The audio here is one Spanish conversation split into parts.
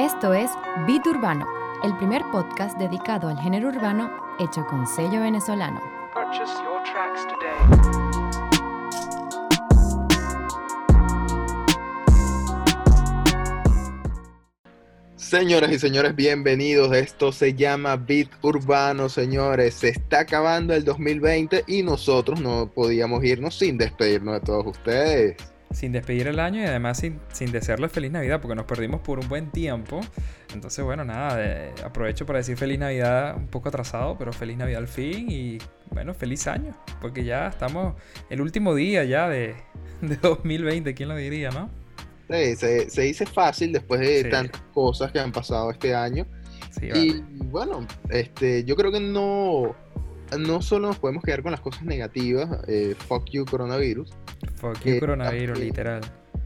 Esto es Beat Urbano, el primer podcast dedicado al género urbano hecho con sello venezolano. Purchase your tracks today. Señoras y señores, bienvenidos. Esto se llama Beat Urbano, señores. Se está acabando el 2020 y nosotros no podíamos irnos sin despedirnos de todos ustedes. Sin despedir el año y además sin, sin desearles feliz Navidad, porque nos perdimos por un buen tiempo. Entonces, bueno, nada, eh, aprovecho para decir feliz Navidad un poco atrasado, pero feliz Navidad al fin y bueno, feliz año, porque ya estamos el último día ya de, de 2020, ¿quién lo diría, no? Sí, se, se dice fácil después de Sí. tantas cosas que han pasado este año. Sí, Y vale. bueno, este, yo creo que no, no solo nos podemos quedar con las cosas negativas, eh, fuck you coronavirus, Fuck coronavirus, también- literal.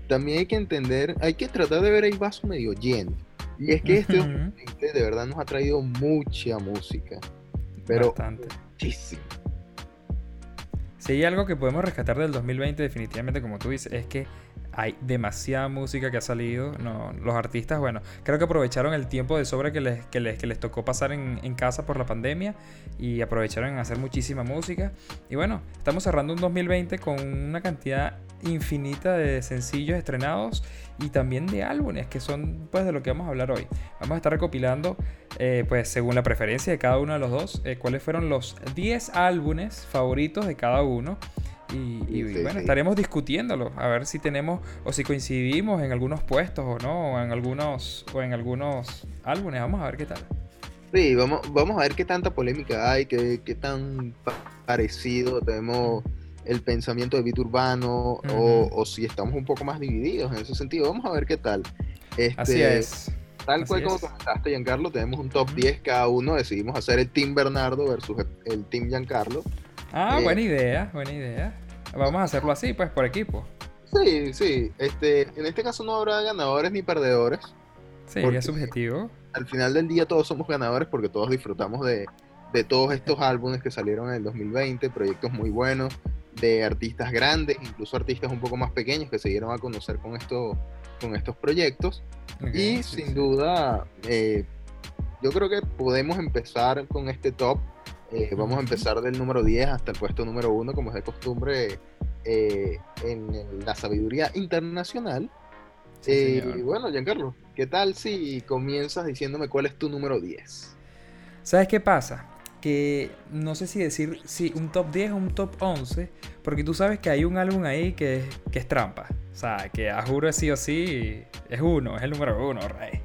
también hay que entender, hay que tratar de ver el vaso medio lleno. Y es que este Ujú. 2020 de verdad nos ha traído mucha música, pero Bastante. muchísima. Si hay algo que podemos rescatar del 2020, definitivamente, como tú dices, es que hay demasiada música que ha salido. No, los artistas, bueno, creo que aprovecharon el tiempo de sobra que les, tocó pasar en, en casa por la pandemia y aprovecharon en hacer muchísima música. Y bueno, estamos cerrando un 2020 con una cantidad infinita de sencillos estrenados y también de álbumes, que son pues de lo que vamos a hablar hoy. Vamos a estar recopilando, eh, pues según la preferencia de cada uno de los dos, eh, cuáles fueron los 10 álbumes favoritos de cada uno. Y, y, Sí, sí, bueno, sí. estaremos discutiéndolo, a ver si tenemos o si coincidimos en algunos puestos o no, o en algunos, o en algunos álbumes. Vamos a ver qué tal. Sí, vamos, vamos a ver qué tanta polémica hay, qué, qué tan pa- parecido tenemos el pensamiento de beat urbano o, si estamos un poco más divididos en ese sentido. Vamos a ver qué tal. Este, Así es. Tal así cual como es. comentaste, Giancarlo, tenemos un top 10 cada uno. Decidimos hacer el Team Bernardo versus el, Team Giancarlo. Ah, eh, buena idea, buena idea. Vamos a hacerlo así, pues, por equipo. Sí, sí. Este, en este caso no habrá ganadores ni perdedores. Sí, Porque- es subjetivo. Al final del día todos somos ganadores porque todos disfrutamos de, de todos estos álbumes que salieron en el 2020, proyectos muy buenos, de artistas grandes, incluso artistas un poco más pequeños que se dieron a conocer con, esto, con estos proyectos. Y sí, sin sí. duda, eh, yo creo que podemos empezar con este top. Eh, vamos a empezar del número 10 hasta el puesto número 1, como es de costumbre eh, en la sabiduría internacional. Sí, Eh, y bueno, Giancarlo, ¿qué tal si comienzas diciéndome cuál es tu número 10? ¿Sabes qué pasa? Que no sé si decir si un top 10 o un top 11, porque tú sabes que hay un álbum ahí que, es- que es trampa. O sea, que a juro sí o sí es uno, es el número uno, rey.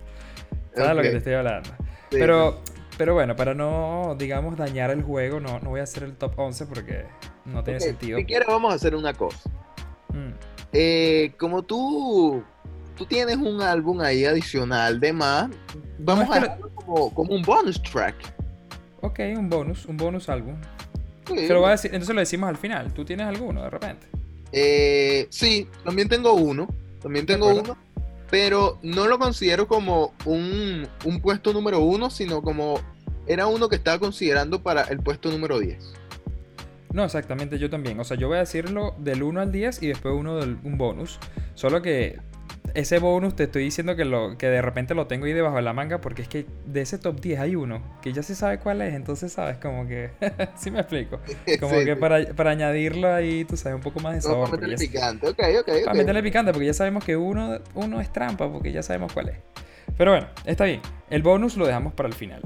¿Sabes lo que te estoy hablando? sí, Pero, pero bueno, para no, digamos, dañar el juego, no, no voy a hacer el top 11 porque no tiene sentido. Si quieres, vamos a hacer una cosa. Mm, Eh, como tú, tú tienes un álbum ahí adicional de más, vamos a que lo- dejarlo como, como un bonus track. Ok, un bonus, un bonus álbum. Sí. Te lo voy a decir, entonces lo decimos al final. ¿Tú tienes alguno de repente? Eh, sí, también tengo uno. También tengo uno. Pero no lo considero como un, un puesto número uno, sino como era uno que estaba considerando para el puesto número 10. No, exactamente, yo también. O sea, yo voy a decirlo del 1 al 10 y después uno del un bonus. Solo que ese bonus te estoy diciendo que, lo, que de repente lo tengo ahí debajo de la manga porque es que de ese top 10 hay uno que ya se sabe cuál es. Entonces, ¿sabes? Como que... ¿Sí me explico? Como Sí, que sí. para, para añadirlo ahí, tú sabes, un poco más de No, sabor. para meterle picante. Ok, ok, Para meterle picante, porque ya sabemos que uno, uno es trampa, porque ya sabemos cuál es. Pero bueno, está bien. El bonus lo dejamos para el final.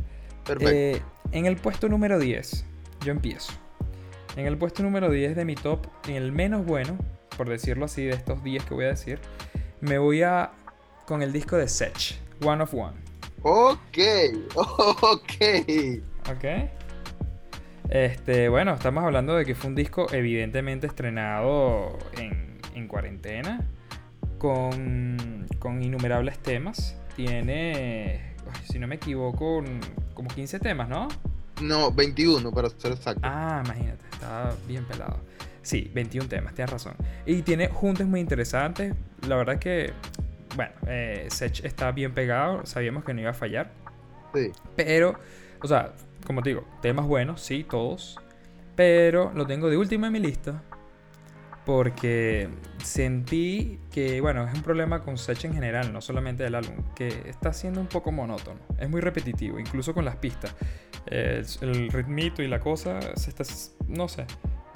Perfecto. Eh, en el puesto número 10, yo empiezo. En el puesto número 10 de mi top, en el menos bueno, por decirlo así, de estos 10 que voy a decir, me voy a con el disco de Sech, One of One. Ok, ok. ¿Ok? Este, bueno, estamos hablando de que fue un disco evidentemente estrenado en, en cuarentena, con, con innumerables temas. Tiene, si no me equivoco, como 15 temas, ¿no? No, 21 para ser exacto. Ah, imagínate, estaba bien pelado. Sí, 21 temas, tienes razón. Y tiene juntes muy interesantes. La verdad que, bueno, eh, Sech está bien pegado, sabíamos que no iba a fallar. Sí. Pero, o sea, como te digo, temas buenos, sí, todos. Pero lo tengo de último en mi lista. porque sentí que, bueno, es un problema con Sech en general, no solamente del álbum, que está siendo un poco monótono, es muy repetitivo, incluso con las pistas. El, el ritmito y la cosa se está, no sé,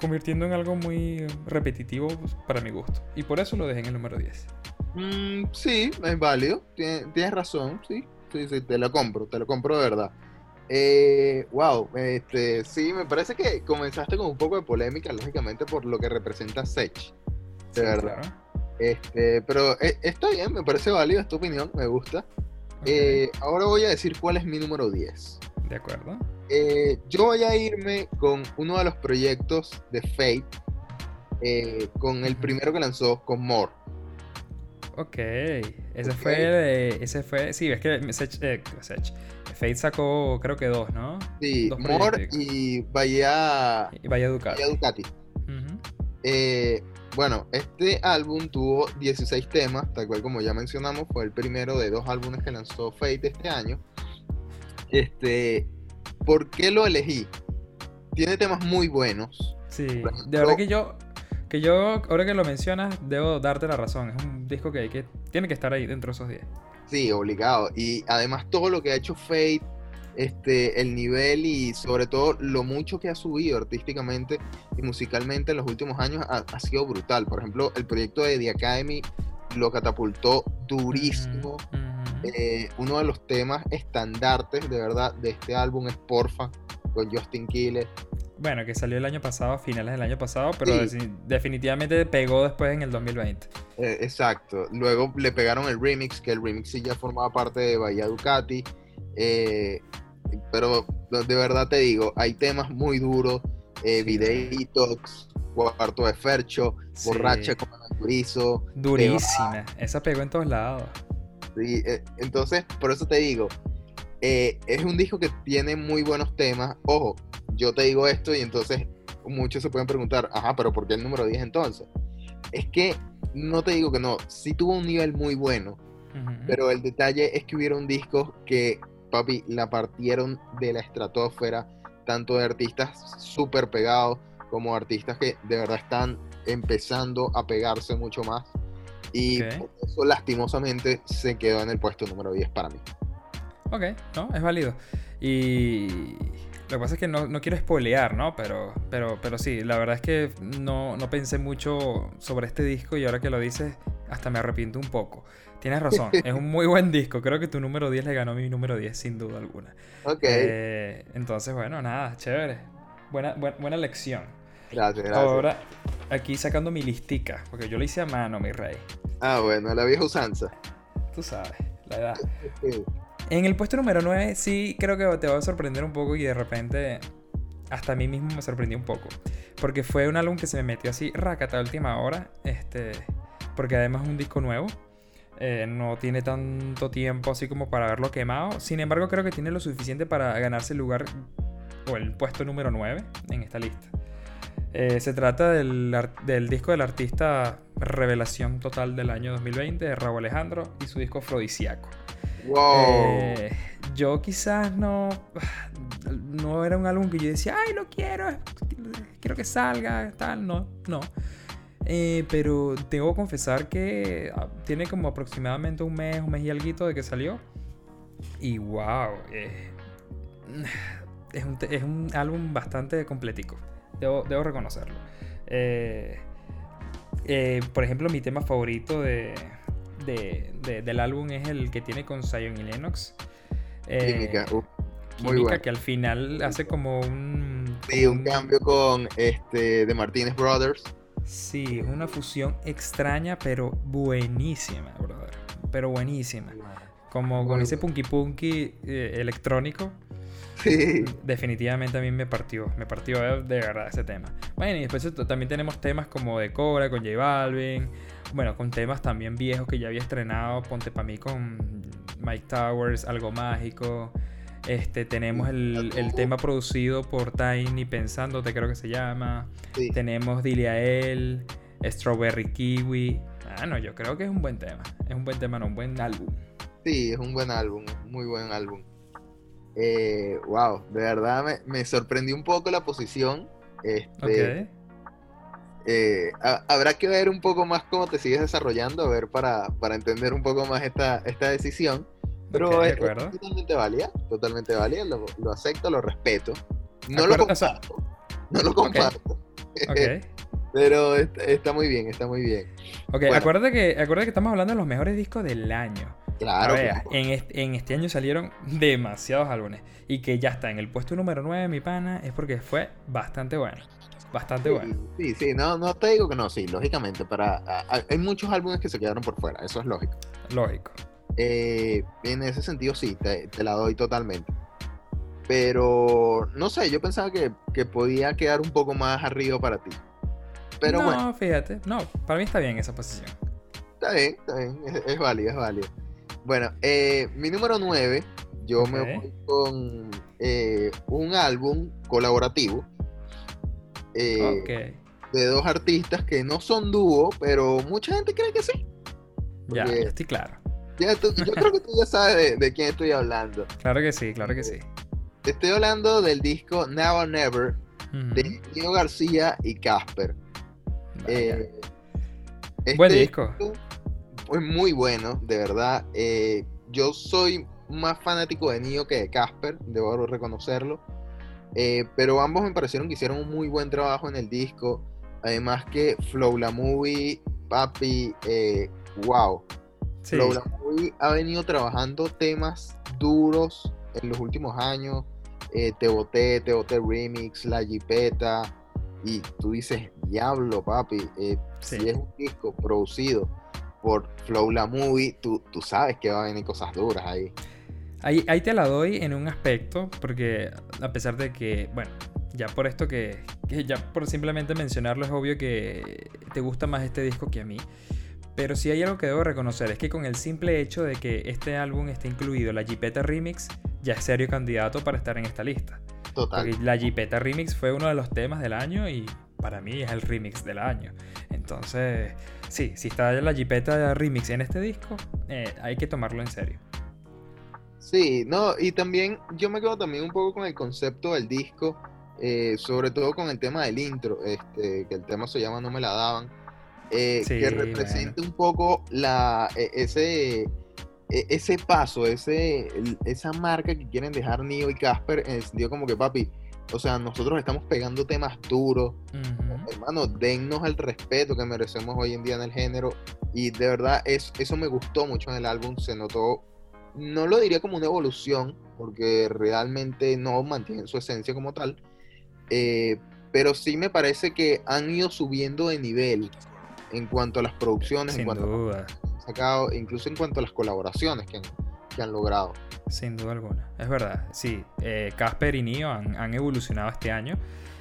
convirtiendo en algo muy repetitivo pues, para mi gusto. Y por eso lo dejé en el número 10. Mm, sí, es válido, tienes, tienes razón, sí, sí, sí, te lo compro, te lo compro de verdad. Eh, wow, este, sí, me parece que comenzaste con un poco de polémica, lógicamente, por lo que representa Sech. De Sí, verdad. claro. Este, pero eh, está bien, me parece válido, es tu opinión, me gusta. Eh, ahora voy a decir cuál es mi número 10. De acuerdo. Eh, yo voy a irme con uno de los proyectos de Fate, eh, con el primero que lanzó, con More. Ok, ese fue de- ese fue, sí, es que Sech, eh, Sech, Fate sacó creo que dos, ¿no? Sí, Dos More y Bahía, Y Vaya Ducati. Bahía Ducati. Eh, bueno, este álbum tuvo 16 temas, tal cual como ya mencionamos, fue el primero de dos álbumes que lanzó Fate este año. Este, ¿por qué lo elegí? Tiene temas muy buenos. Sí, de verdad que yo, que yo, ahora que lo mencionas, debo darte la razón. Es un disco que, hay que tiene que estar ahí dentro de esos 10. Sí, obligado. Y además todo lo que ha hecho Fate, este, el nivel y sobre todo lo mucho que ha subido artísticamente y musicalmente en los últimos años ha, ha sido brutal. Por ejemplo, el proyecto de The Academy lo catapultó durísimo. Ujú, ujú. Eh, uno de los temas estandartes de verdad de este álbum es Porfa con Justin Killer. Bueno, que salió el año pasado, a finales del año pasado, pero Sí. definitivamente pegó después en el 2020. Eh, exacto. Luego le pegaron el remix, que el remix sí ya formaba parte de Bahía Ducati. Eh, pero de verdad te digo, hay temas muy duros. Eh, Sí. videitos, cuarto de Fercho, Sí. borracha como Turizo. Durísima. Esa pegó en todos lados. Eh, entonces, por eso te digo, eh, es un disco que tiene muy buenos temas. Ojo, yo te digo esto y entonces muchos se pueden preguntar, ajá, pero ¿por qué el número 10 entonces? Es que no te digo que no, sí tuvo un nivel muy bueno, pero el detalle es que hubieron discos que, papi, la partieron de la estratosfera, tanto de artistas súper pegados como artistas que de verdad están empezando a pegarse mucho más. Y por eso lastimosamente se quedó en el puesto número 10 para mí. Ok, no, es válido. Y lo que pasa es que no, no quiero spoilear, ¿no? Pero, pero, pero sí, la verdad es que no, no pensé mucho sobre este disco y ahora que lo dices, hasta me arrepiento un poco. Tienes razón, es un muy buen disco. Creo que tu número 10 le ganó a mi número 10 sin duda alguna. Ok, Eh, entonces, bueno, nada, chévere. Buena, buena, buena lección. Gracias, gracias. Ahora, aquí sacando mi listica, porque yo lo hice a mano, mi rey. Ah, bueno, la vieja usanza. Tú sabes, la edad. Sí. En el puesto número 9 sí creo que te va a sorprender un poco y de repente hasta a mí mismo me sorprendió un poco. Porque fue un álbum que se me metió así racata última hora. Este, porque además es un disco nuevo. eh, no tiene tanto tiempo así como para haberlo quemado. Sin embargo creo que tiene lo suficiente para ganarse el lugar o el puesto número 9 en esta lista. Eh, se trata del, disco del artista revelación total del año 2020 de Raúl Alejandro y su disco Afrodisíaco. Wow. Eh, yo quizás no. No era un álbum que yo decía, ay, lo quiero, quiero que salga, tal, no, no. Eh, pero tengo que confesar que ah, tiene como aproximadamente un mes, un mes y algo de que salió. Y wow, es, un, es un álbum bastante completico, debo, debo reconocerlo. Eh, eh, por ejemplo, mi tema favorito de, de- de- del álbum es el que tiene con Zion y Lennox. Eh, Química, muy Química, bueno. que al final hace como un... Sí, un cambio con este de Martínez Brothers. Sí, es una fusión extraña, pero buenísima, brother. Pero buenísima. Como con ese punky punky eh, electrónico. Sí, Definitivamente a mí me partió, me partió de verdad ese tema. Bueno, y después también tenemos temas como de Cobra con J Balvin. Bueno, con temas también viejos que ya había estrenado. Ponte para mí con Mike Towers, Algo Mágico. Este, tenemos el, el tema producido por Tiny Pensándote, creo que se llama. sí. Tenemos Dile a él, Strawberry Kiwi. Ah, no, yo creo que es un buen tema. Es un buen tema, no, un buen álbum. Sí, es un buen álbum, muy buen álbum. Eh, wow, de verdad me, me sorprendió un poco la posición. Este. Eh, ha- habrá que ver un poco más cómo te sigues desarrollando, a ver, para, para entender un poco más esta, esta decisión. Pero de es, totalmente válida, totalmente válida, lo, lo acepto, lo respeto. No Acuerdo, lo o sea- comparto, no lo comparto, pero está, está muy bien, está muy bien. Ok, Bueno. acuérdate, que, acuérdate que estamos hablando de los mejores discos del año. Claro, ver, en, este, en este año salieron demasiados álbumes. Y que ya está en el puesto número 9, mi pana, es porque fue bastante bueno. Bastante bueno. Sí, sí, no, no te digo que no, sí, lógicamente, para, hay muchos álbumes que se quedaron por fuera, eso es lógico. Lógico. Eh, en ese sentido sí, te, te la doy totalmente. Pero, no sé, yo pensaba que, que podía quedar un poco más arriba para ti. Pero no, bueno, fíjate. No, para mí está bien esa posición. está bien, está bien, es, es válido, es válido. Bueno, eh, mi número 9, yo me voy con eh, un álbum colaborativo eh, de dos artistas que no son dúo, pero mucha gente cree que sí. Ya, estoy claro. Ya tú- yo creo que tú ya sabes de, de quién estoy hablando. Claro que sí, claro que sí. Te estoy hablando del disco Now or Never de Nino García y Casper. Vaya. Eh, este Buen disco. Es muy bueno, de verdad. Eh, yo soy más fanático de Nio que de Casper, debo reconocerlo. Eh, pero ambos me parecieron que hicieron un muy buen trabajo en el disco. Además que Flow la Movie, papi, eh, wow. Sí. Flow la Movie ha venido trabajando temas duros en los últimos años. Eh, te boté, te boté remix, la jipeta. Y tú dices, diablo, papi. eh, Sí. Si es un disco producido por Flow la Movie, tú, tú sabes que va a venir cosas duras ahí. Ahí, ahí te la doy en un aspecto, porque a pesar de que, bueno, ya por esto que, que ya por simplemente mencionarlo es obvio que te gusta más este disco que a mí. Pero sí hay algo que debo reconocer, es que con el simple hecho de que este álbum esté incluido la Jeepeta Remix, ya es serio candidato para estar en esta lista. Total. Porque la Jeepeta Remix fue uno de los temas del año y para mí es el remix del año. Entonces, sí, si está la Jeepeta Remix en este disco, eh, hay que tomarlo en serio. Sí, no, y también yo me quedo también un poco con el concepto del disco, eh, sobre todo con el tema del intro, este, que el tema se llama No me la daban, eh, Sí, que representa un poco la, e- ese, e- ese paso, ese, esa marca que quieren dejar Nio y Casper en el sentido como que papi, o sea, nosotros estamos pegando temas duros, hermano, dennos el respeto que merecemos hoy en día en el género. Y de verdad, es, eso me gustó mucho en el álbum. Se notó, no lo diría como una evolución, porque realmente no mantienen su esencia como tal. eh, pero sí me parece que han ido subiendo de nivel en cuanto a las producciones, en cuanto a lo que han sacado, incluso en cuanto a las colaboraciones que han, que han logrado. Sin duda alguna. Es verdad. Sí, eh, Casper y Nio han, han evolucionado este año.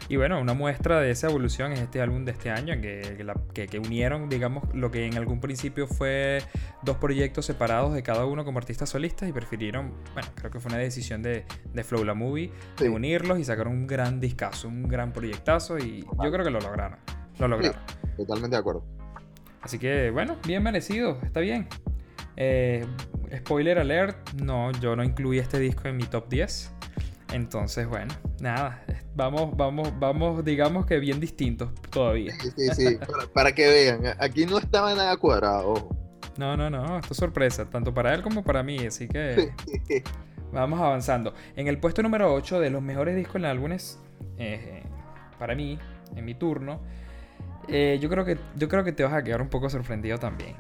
Y bueno, una muestra de esa evolución es este álbum de este año, que, que la- que- que unieron, digamos, lo que en algún principio fue dos proyectos separados de cada uno como artistas solistas y prefirieron, bueno, creo que fue una decisión de, de Flow La Movie, de unirlos y sacar un gran discazo, un gran proyectazo y yo creo que lo lograron. Lo lograron. Totalmente de acuerdo. Así que, bueno, bien merecido, está bien. Eh, spoiler alert, no, yo no incluí este disco en mi top 10. Entonces, bueno, nada, vamos, vamos, vamos, digamos que bien distintos todavía. Sí, sí, sí, para, para que vean, aquí no estaba nada cuadrado. No, no, no, esto es sorpresa, tanto para él como para mí, así que vamos avanzando. En el puesto número 8 de los mejores discos en álbumes, eh, para mí, en mi turno, eh, yo, creo que, yo creo que te vas a quedar un poco sorprendido también.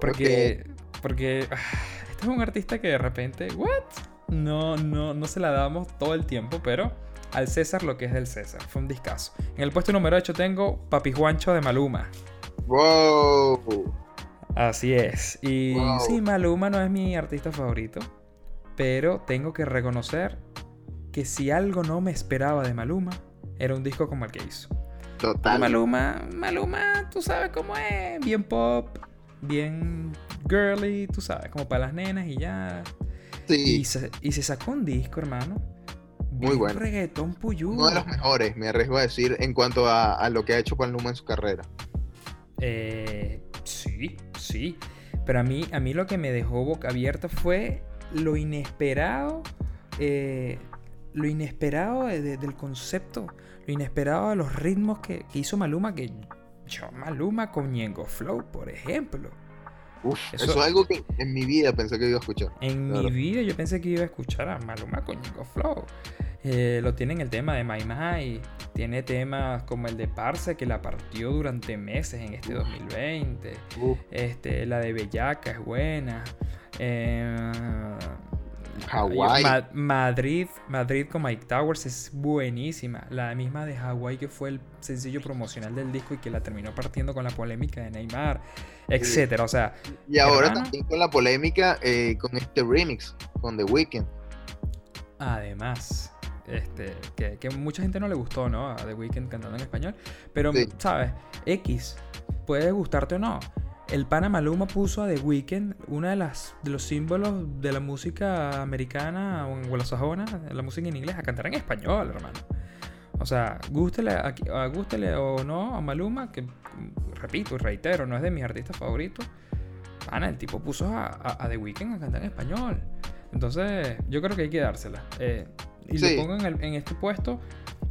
Porque, porque ah, este es un artista que de repente, ¿what? No, no, no se la damos todo el tiempo, pero al César lo que es del César. Fue un discazo. En el puesto número 8 tengo Papi Juancho de Maluma. Wow. Así es. Y Wow. sí, Maluma no es mi artista favorito. Pero tengo que reconocer que si algo no me esperaba de Maluma, era un disco como el que hizo. Total. Maluma, Maluma, tú sabes cómo es. Bien pop, bien girly, tú sabes, como para las nenas y ya. Sí, Y se, y se sacó un disco, hermano. Muy bien bueno. Reggaetón puyú. uno de los mejores, me arriesgo a decir, en cuanto a, a lo que ha hecho Paluma en su carrera. Eh, sí, sí. Pero a mí, a mí lo que me dejó boca abierta fue lo inesperado. eh, lo inesperado de- de- del concepto. Lo inesperado de los ritmos que, que hizo Maluma. Que yo Maluma con Ñengo Flow, por ejemplo. Uf, Eso- eso... es algo que en mi vida pensé que iba a escuchar. En mi vida yo pensé que iba a escuchar a Maluma con Ñengo Flow. Eh, lo tiene en el tema de My My. Tiene temas como el de Parse, que la partió durante meses en este 2020. Uf, Este, la de Bellaca es buena. Eh, Hawái. Ma- Madrid, Madrid con Mike Towers es buenísima. La misma de Hawái que fue el sencillo promocional del disco y que la terminó partiendo con la polémica de Neymar, etcétera. O sea, y ahora también con la polémica eh, con este remix, con The Weeknd. además, este, que, que mucha gente no le gustó, ¿no? A The Weeknd cantando en español. Pero, Sí. ¿sabes? X, puede gustarte o no. El pana Maluma puso a The Weeknd una de las de los símbolos de la música americana o anglosajona, la música en inglés, a cantar en español, hermano. O sea, gústele, a, a- gústele o no a Maluma, que repito y reitero, no es de mis artistas favoritos. Pana, el tipo puso a, a- a The Weeknd a cantar en español. Entonces, yo creo que hay que dársela. Eh, y Sí. lo pongo en, el- en este puesto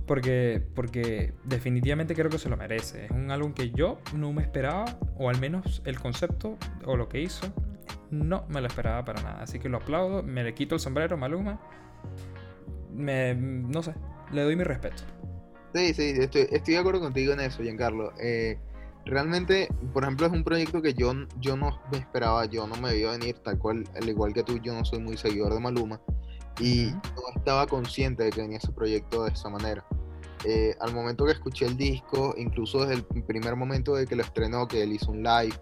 porque, porque definitivamente creo que se lo merece. Es un álbum que yo no me esperaba, o al menos el concepto o lo que hizo, no me lo esperaba para nada. Así que lo aplaudo, me le quito el sombrero, Maluma. Me, no sé, le doy mi respeto. Sí, sí, estoy, estoy de acuerdo contigo en eso, Giancarlo. Eh, realmente, por ejemplo, es un proyecto que yo, yo no me esperaba, yo no me veía venir, tal cual, al igual que tú, yo no soy muy seguidor de Maluma y no estaba consciente de que venía ese proyecto de esa manera. Eh, al momento que escuché el disco, incluso desde el primer momento de que lo estrenó, que él hizo un live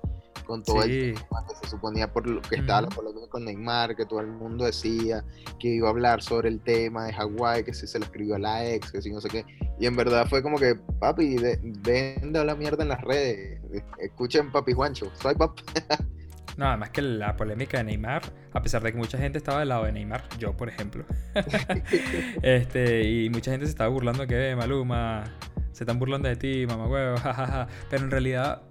con todo el tema que se suponía por lo que estaba la Ujú. polémica con Neymar, que todo el mundo decía que iba a hablar sobre el tema de Hawái, que si se lo escribió a la ex, que si no sé qué. Y en verdad fue como que, papi, de- de hablar mierda en las redes. Escuchen Papi Juancho, soy pap. No, además que la polémica de Neymar, a pesar de que mucha gente estaba del lado de Neymar, yo por ejemplo, este, y mucha gente se estaba burlando que "Eh, Maluma, se están burlando de ti, mamá huevo, jajaja. Pero en realidad,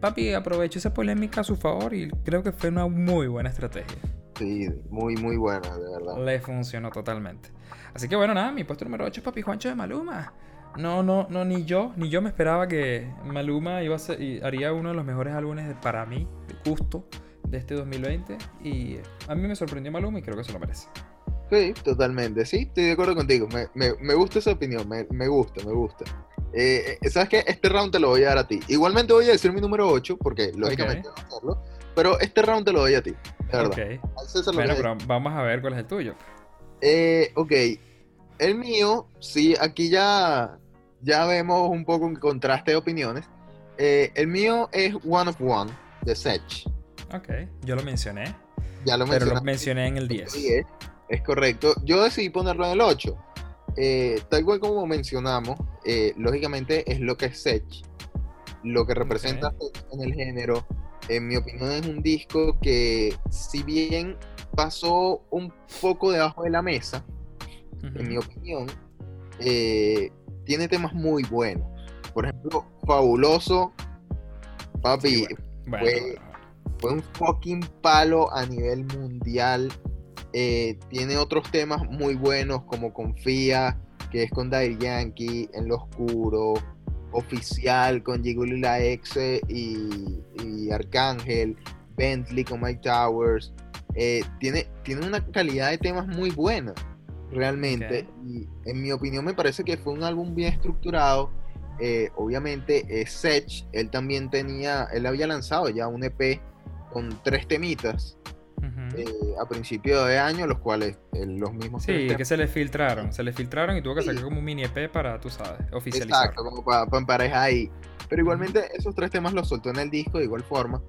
papi aprovechó esa polémica a su favor y creo que fue una muy buena estrategia. Sí, muy, muy buena, de verdad. Le funcionó totalmente. Así que bueno, nada, mi puesto número 8 es Papi Juancho de Maluma. No, no, no, ni yo, ni yo me esperaba que Maluma iba a ser, haría uno de los mejores álbumes para mí, de gusto, de este 2020. Y a mí me sorprendió Maluma y creo que se lo merece. Sí, totalmente. Sí, estoy de acuerdo contigo. Me, me- me gusta esa opinión, me, me gusta, me gusta. Eh, eh, ¿Sabes qué? Este round te lo voy a dar a ti. Igualmente voy a decir mi número 8, porque lógicamente voy a hacerlo. Pero este round te lo doy a ti, de verdad. Ok. Al César lo Bueno, pero vamos a ver cuál es el tuyo. Eh, ok, el mío, sí, aquí ya, ya vemos un poco un contraste de opiniones. Eh, el mío es One of One, de Sech. Ok, yo lo mencioné, Ya lo pero lo mencioné en el 10. Sí, es, es correcto. Yo decidí ponerlo en el 8. Eh, tal cual como mencionamos, eh, lógicamente es lo que es Sech, lo que representa Sech en el género. En mi opinión es un disco que si bien pasó un poco debajo de la mesa, en mi opinión, eh, tiene temas muy buenos. Por ejemplo, Fabuloso, papi, Sí, bueno, fue- bueno, bueno. Fue un fucking palo a nivel mundial. Eh, tiene otros temas muy buenos como Confía, que es con Daddy Yankee, En lo Oscuro, Oficial con Gigolo y la Exe y, y Arcángel, Bentley con Mike Towers. Eh, tiene, tiene una calidad de temas muy buena, realmente. Y en mi opinión me parece que fue un álbum bien estructurado. Eh, obviamente Sech, él también tenía, él había lanzado ya un EP con tres temitas Ujú. eh, a principio de año, los cuales eh, los mismos Sí, que se le filtraron, se le filtraron y tuvo que Sí. sacar como un mini EP para, tú sabes, oficializar. Exacto, como para emparejar ahí. Pero igualmente esos tres temas los soltó en el disco de igual forma.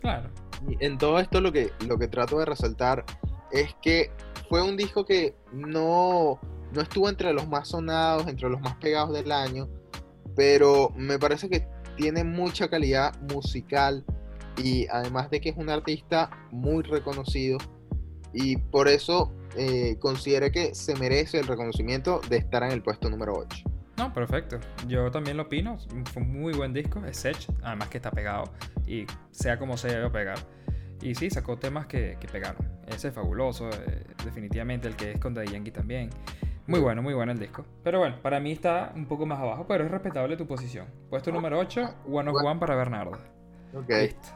Claro. Y en todo esto lo que, lo que trato de resaltar es que fue un disco que no, no estuvo entre los más sonados, entre los más pegados del año, pero me parece que tiene mucha calidad musical y además de que es un artista muy reconocido y por eso eh, considero que se merece el reconocimiento de estar en el puesto número 8. No, perfecto. Yo también lo opino. Fue un muy buen disco. Es Sech, además que está pegado. Y sea como sea, va a pegar. Y sí, sacó temas que, que pegaron. Ese es fabuloso. eh, definitivamente el que es con Daddy Yankee también. Muy bueno, muy bueno el disco. Pero bueno, para mí está un poco más abajo, pero es respetable tu posición. Puesto número 8, One of One para Bernardo. Ok. Listo.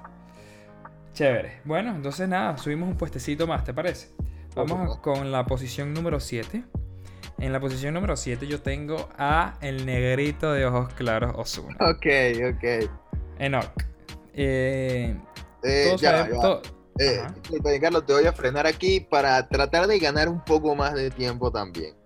Chévere. Bueno, entonces nada, subimos un puestecito más, ¿te parece? Vamos con la posición número 7. En la posición número 7 yo tengo a el negrito de ojos claros Ozuna. Ok, ok. Enoch. Eh, Eh, ya, ya. to- Eh, Carlos, te voy a frenar aquí para tratar de ganar un poco más de tiempo también.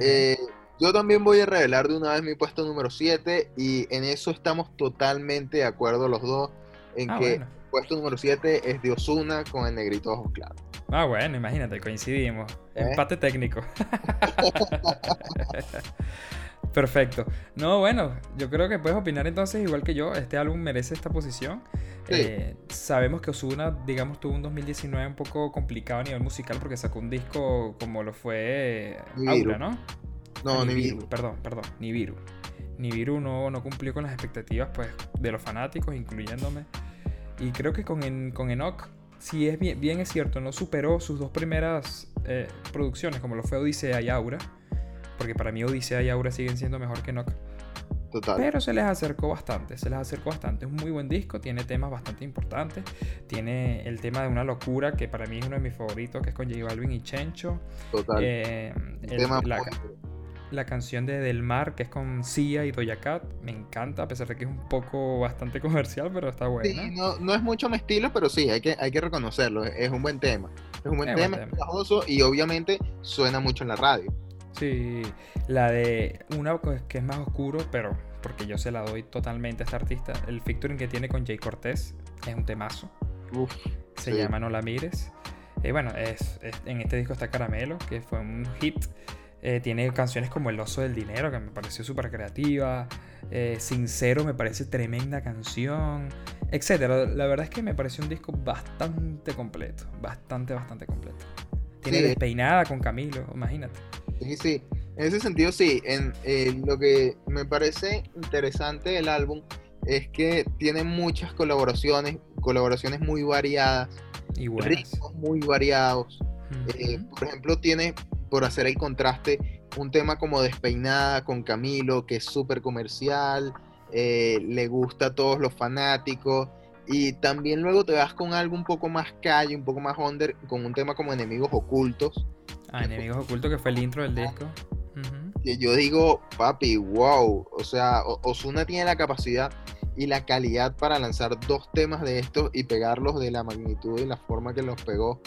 Eh, yo también voy a revelar de una vez mi puesto número 7 y en eso estamos totalmente de acuerdo los dos en Ah, que bueno. Puesto número 7 es de Osuna con el negrito ojos claros. Ah, bueno, imagínate, coincidimos. ¿Eh? Empate técnico. Perfecto. No, bueno, yo creo que puedes opinar entonces igual que yo. Este álbum merece esta posición. Sí. Eh, sabemos que Osuna, digamos, tuvo un 2019 un poco complicado a nivel musical porque sacó un disco como lo fue Nibiru. Aura, ¿no? No, Ah, ni Nibiru. Perdón, perdón, Nibiru. Nibiru no, no cumplió con las expectativas pues, de los fanáticos, incluyéndome. Y creo que con, en, con Enoch, si es bien, bien es cierto, no superó sus dos primeras eh, producciones, como lo fue Odisea y Aura. Porque para mí Odisea y Aura siguen siendo mejor que Enoch. Total. Pero se les acercó bastante, se les acercó bastante. Es un muy buen disco, tiene temas bastante importantes. Tiene el tema de una locura que para mí es uno de mis favoritos, que es con J Balvin y Chencho. total. Eh, el- tema la, la canción de Del Mar, que es con Sia y Doja Cat, me encanta, a pesar de que es un poco bastante comercial, pero está buena. Sí, no, no es mucho mi estilo, pero sí, hay que, hay que reconocerlo. Es un buen tema. Es un buen Es buen tema, pegajoso y obviamente suena mucho en la radio. Sí, la de una que es más oscuro, pero porque yo se la doy totalmente a esta artista. El featuring que tiene con Jay Cortés es un temazo. Uf, Se Sí. llama No la mires. Eh, bueno, es, es- en este disco está Caramelo, que fue un hit. Eh, tiene canciones como El oso del dinero, que me pareció súper creativa. Eh, Sincero me parece tremenda canción. Etcétera. La verdad es que me pareció un disco bastante completo. Bastante, bastante completo. Tiene Sí. despeinada con Camilo, imagínate. Sí, sí. En ese sentido, sí. En, eh, lo que me parece interesante del álbum es que tiene muchas colaboraciones, colaboraciones muy variadas, Y ritmos muy variados. Por ejemplo, tiene, por hacer el contraste, un tema como Despeinada con Camilo, que es súper comercial, eh, le gusta a todos los fanáticos. Y también luego te vas con algo un poco más calle, un poco más under, con un tema como Enemigos Ocultos. Ah, Enemigos Ocultos, que fue el intro del disco. Ujú. que yo digo, papi, wow. O sea, O- Ozuna tiene la capacidad y la calidad para lanzar dos temas de estos y pegarlos de la magnitud y la forma que los pegó.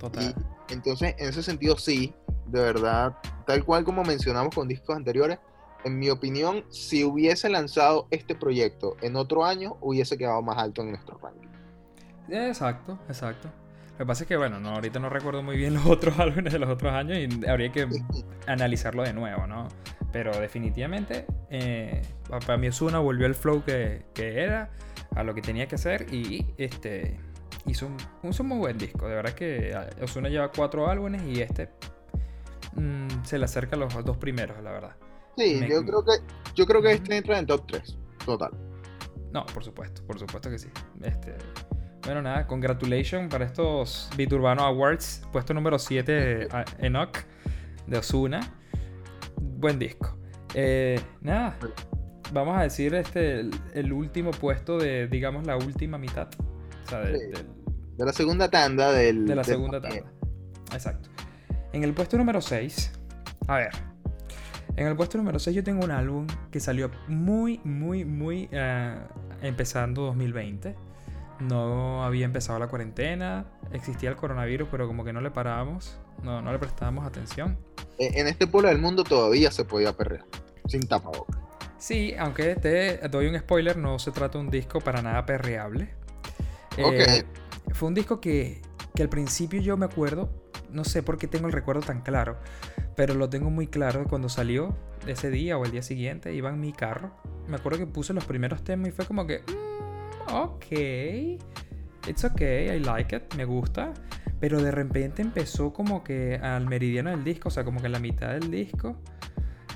Total. Y entonces, en ese sentido, sí, de verdad, tal cual como mencionamos con discos anteriores, en mi opinión, si hubiese lanzado este proyecto en otro año, hubiese quedado más alto en nuestro ranking. Exacto, exacto. Lo que pasa es que, bueno, no, ahorita no recuerdo muy bien los otros álbumes de los otros años y habría que analizarlo de nuevo, ¿no? Pero definitivamente, eh, pa- para mí Ozuna volvió al flow que, que era, a lo que tenía que hacer y este hizo un, hizo un muy buen disco. De verdad que ah, Ozuna lleva cuatro álbumes y este mm, se le acerca a los dos primeros, la verdad. Sí, Me- yo creo que yo creo que este entra en top 3, total. No, por supuesto, por supuesto que sí. Este, bueno, nada, congratulations para estos Beat Urbano Awards. Puesto número 7, Enoch, de Osuna. Buen disco. Eh, nada, vamos a decir este, el, el último puesto de, digamos, la última mitad. O sea, de, Sí. del- De la segunda tanda del de la del segunda tanda. Exacto. En el puesto número 6, a ver. En el puesto número 6 yo tengo un álbum que salió muy, muy, muy eh, empezando 2020. No había empezado la cuarentena, existía el coronavirus, pero como que no le parábamos, no, no le prestábamos atención. Eh, En este pueblo del mundo todavía se podía perrear, sin tapabocas. Sí, aunque te doy un spoiler, no se trata de un disco para nada perreable. Eh, fue un disco que, que al principio yo me acuerdo, no sé por qué tengo el recuerdo tan claro, pero lo tengo muy claro cuando salió ese día o el día siguiente, iba en mi carro. Me acuerdo que puse los primeros temas y fue como que, "Mm, ok, it's okay, I like it, me gusta. Pero de repente empezó como que al meridiano del disco, o sea, como que en la mitad del disco.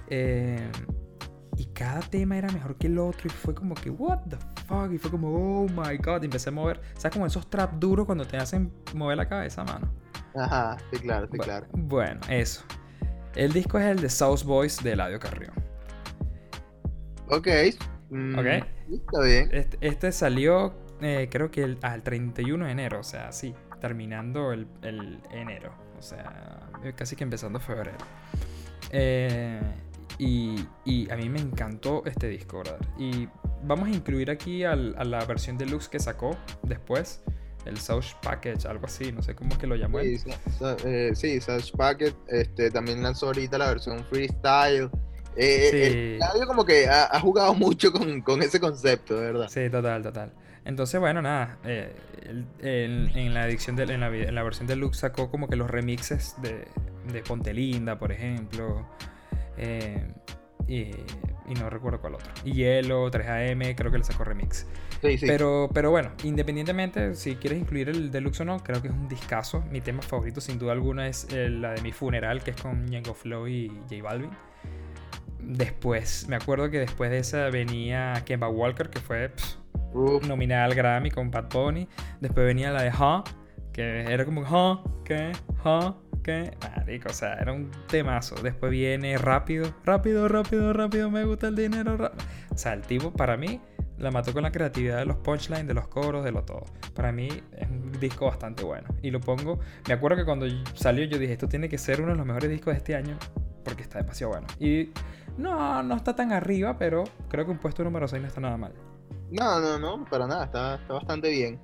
eh, y cada tema era mejor que el otro. Y fue como que, what the fuck. Y fue como, oh my god. Y empecé a mover. ¿Sabes como esos trap duros cuando te hacen mover la cabeza, mano? Ajá, sí, claro, sí, claro. Bueno, eso. El disco es el de South Boys de Eladio Carrión. Ok. mm, Ok. Está bien. Este, este salió, eh, creo que el, al 31 de enero, o sea, sí, terminando el, el enero, o sea, eh, casi que empezando febrero. Eh, y, y a mí me encantó este disco, ¿verdad? Y vamos a incluir aquí al- a la versión deluxe que sacó después, el South Package, algo así, no sé cómo es que lo llamó. Sí, eh, sí, Packet este, también lanzó ahorita la versión freestyle. Eh, Sí. El radio como que ha, ha jugado mucho con, con ese concepto, de verdad. Sí, total, total. Entonces, bueno, nada. eh, el- en, en la edición de, en, la, en la versión deluxe sacó como que los remixes de, de Ponte Linda, por ejemplo. eh, y, y no recuerdo cuál otro. Y Hielo, 3AM, creo que le sacó remix. Sí, sí. Pero, pero bueno, independientemente si quieres incluir el deluxe o no, creo que es un discazo. Mi tema favorito, sin duda alguna, es eh, la de mi funeral, que es con Ñengo Flow y J Balvin. Después, me acuerdo que después de esa venía Kemba Walker, que fue pff, nominada al Grammy con Bad Bunny. Después venía la de Ha, que era como Ha, ¿qué? Ha, ¿qué? Marico, o sea, era un temazo. Después viene Rápido, rápido, rápido, rápido, me gusta el dinero. ra-". O sea, el tipo para mí la mató con la creatividad de los punchlines, de los coros, de lo todo. Para mí es un disco bastante bueno. Y lo pongo, me acuerdo que cuando salió yo dije, esto tiene que ser uno de los mejores discos de este año. Porque está demasiado bueno. Y no, no está tan arriba, pero creo que un puesto número 6 no está nada mal. no, no, no, para nada, está, está bastante bien.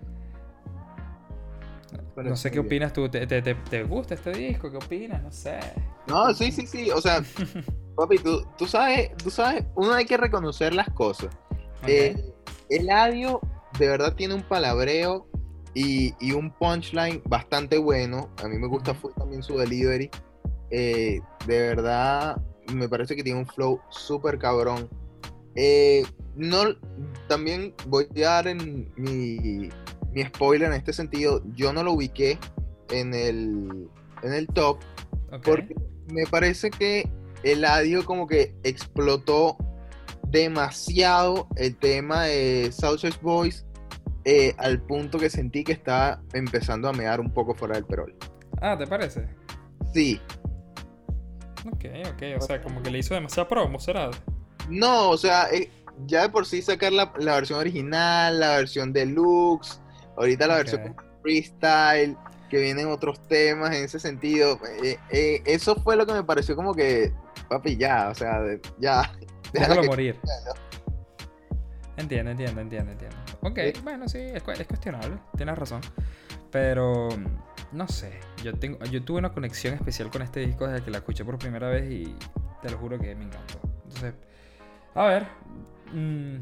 No sé qué opinas tú. ¿Te, te, te- te gusta este disco? ¿Qué opinas? No sé. No, sí, sí, sí, o sea, papi, tú, tú sabes, tú sabes, uno hay que reconocer las cosas. Eh, Eladio de verdad tiene un palabreo y, y un punchline bastante bueno. A mí me gusta full también su delivery. Eh, de verdad, me parece que tiene un flow súper cabrón. Eh, no, también voy a dar en mi, mi spoiler en este sentido. Yo no lo ubiqué en el, en el top porque me parece que Eladio como que explotó demasiado el tema de Southside Boys eh, al punto que sentí que estaba empezando a mear un poco fuera del perol. Ah, ¿te parece? Sí, Ok, ok. O sea, como que le hizo demasiada promo, ¿será? no, o sea, eh, ya de por sí sacar la, la versión original, la versión deluxe, ahorita la Ok. versión freestyle, que vienen otros temas en ese sentido. eh, eh, eso fue lo que me pareció como que, papi, ya, o sea, de- ya. Déjalo que- morir. Entiendo, entiendo, entiendo, entiendo. Ok, bueno, sí, es, es cuestionable. Tienes razón. Pero, no sé. Yo, tengo, yo tuve una conexión especial con este disco desde que la escuché por primera vez y te lo juro que me encantó. Entonces, a ver. mm,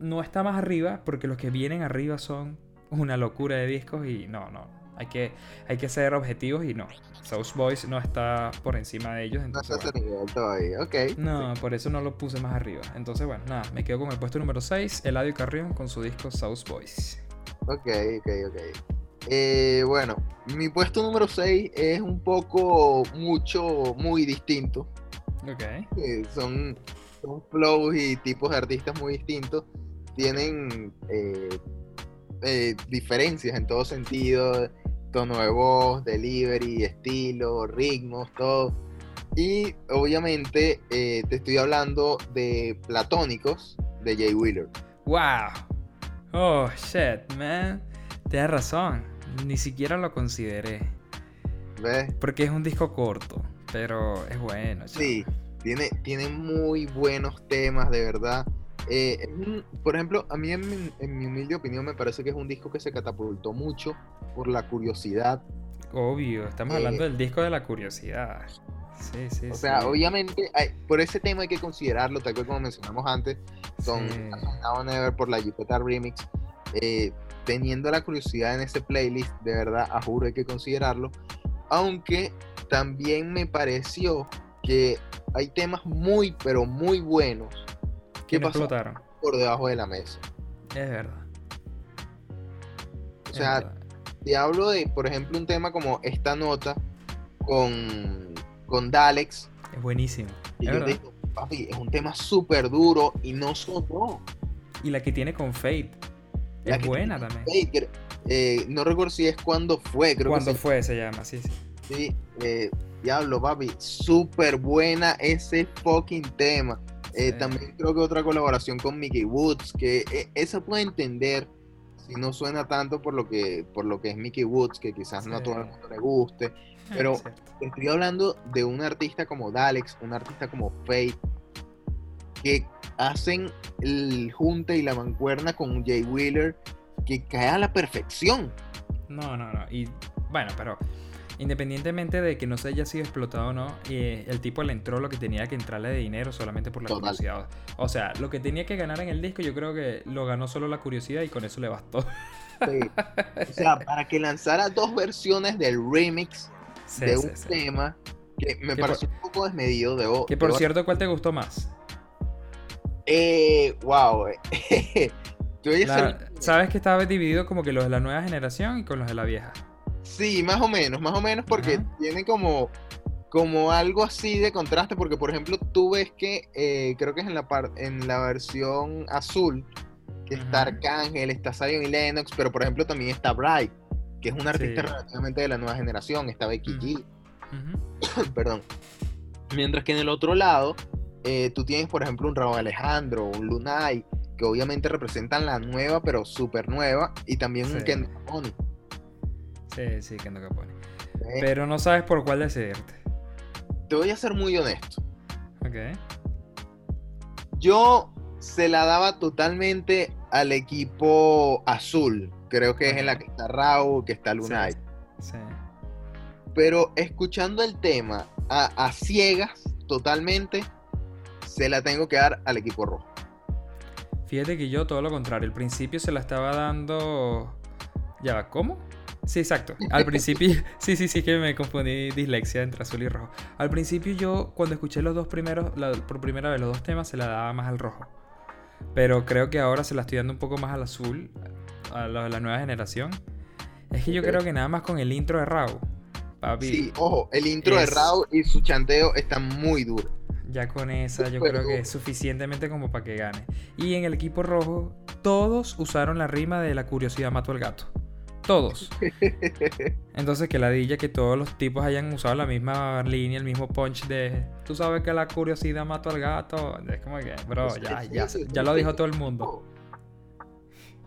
no está más arriba porque los que vienen arriba son una locura de discos y no, no. Hay que, hay que ser objetivos y no. South Boys no está por encima de ellos. No Entonces, está a bueno. ese nivel todavía, ok. No, por eso no lo puse más arriba. Entonces, bueno, nada, me quedo con el puesto número 6, Eladio Carrión con su disco South Boys. Ok, ok, ok. Eh, bueno, mi puesto número 6 es un poco, mucho, muy distinto. Ok. Eh, son, son flows y tipos de artistas muy distintos. Tienen eh, eh, diferencias en todo sentido. Tono de voz, delivery, estilo, ritmos, todo. Y obviamente eh, te estoy hablando de Platónicos de Jay Wheeler. ¡Wow! Oh, shit, man. Tienes razón. Ni siquiera lo consideré. ¿Ves? Porque es un disco corto, pero es bueno. Sí, tiene, tiene muy buenos temas, de verdad. Eh, un- por ejemplo, a mí en mi, en mi humilde opinión me parece que es un disco que se catapultó mucho por la curiosidad. Obvio, estamos Eh, hablando del disco de la curiosidad. Sí, sí, O sea, obviamente, hay- por ese tema hay que considerarlo, tal cual como mencionamos antes, con Sí. Now Never por la Jupiter Remix. eh, teniendo la curiosidad en ese playlist, de verdad, a juro hay que considerarlo. Aunque también me pareció que hay temas muy, pero muy buenos Pasaron explotaron. por debajo de la mesa. Es verdad. O es sea, verdad. te hablo de, por ejemplo, un tema como esta nota con, con Dalex. es buenísimo. Y Es yo digo, papi, es un tema súper duro y no sonó. Y la que tiene con Fate. La Es que buena también. Eh, no recuerdo si es cuando fue, creo ¿Cuándo que sí. fue se llama? Sí, sí. sí, eh, Diablo, papi, súper buena ese fucking tema. Eh, Sí. También creo que otra colaboración con Mickey Woods, que eh, esa puede entender si no suena tanto por lo que por lo que es Mickey Woods, que quizás no a todo el mundo le guste. Pero- Es cierto. Estoy hablando de un artista como Dalex, un artista como Faith, que hacen el junte y la mancuerna con Jay Wheeler, que cae a la perfección. No, no, no. Y bueno, pero independientemente de que no se haya sido explotado o no, eh, el tipo le entró lo que tenía que entrarle de dinero solamente por la Total. curiosidad. O sea, lo que tenía que ganar en el disco, yo creo que lo ganó solo la curiosidad y con eso le bastó. Sí. O sea, para que lanzara dos versiones del remix Sí, de sí, un tema que me pareció un poco desmedido de o- Que por debo- cierto, ¿cuál te gustó más? Eh, wow. La- ser- Sabes que estaba dividido como que los de la nueva generación y con los de la vieja. Sí, más o menos, más o menos porque Ajá. tiene como, como algo así de contraste, porque por ejemplo tú ves que eh, creo que es en la, par- en la versión azul, que está. Arcángel, está Zion y Lennox, pero por ejemplo también está Bright, que es un artista Sí. relativamente de la nueva generación, está Becky. G, perdón. Mientras que en el otro lado, eh, tú tienes por ejemplo un Raúl Alejandro, un Lunay, que obviamente representan la nueva, pero súper nueva, y también un Sí. Kendrick Lamar, Sí, sí, que no capone. ¿eh? Pero no sabes por cuál decidirte. Te voy a ser muy honesto. Ok. Yo se la daba totalmente al equipo azul. Creo que es en la que está Raúl, que está Lunay. Sí. Pero escuchando el tema a, a ciegas, totalmente, se la tengo que dar al equipo rojo. Fíjate que yo todo lo contrario. Al principio se la estaba dando. Ya ¿cómo? Sí, exacto. Al principio. sí, sí, sí, que me confundí dislexia entre azul y rojo. Al principio yo, cuando escuché los dos primeros, la- por primera vez los dos temas, se la daba más al rojo. Pero creo que ahora se la estoy dando un poco más al azul, a la, a la nueva generación. Es que yo creo que nada más con el intro de Raúl, papi, Sí, ojo, el intro de Raúl y su chanteo está muy duro. Ya con esa yo creo que es suficientemente como para que gane. Y en el equipo rojo, todos usaron la rima de la curiosidad mató al gato. Todos. Entonces que la dilla que todos los tipos hayan usado la misma línea, el mismo punch de tú sabes que la curiosidad mató al gato. Es como que, bro, ya, ya, ya lo dijo todo el mundo.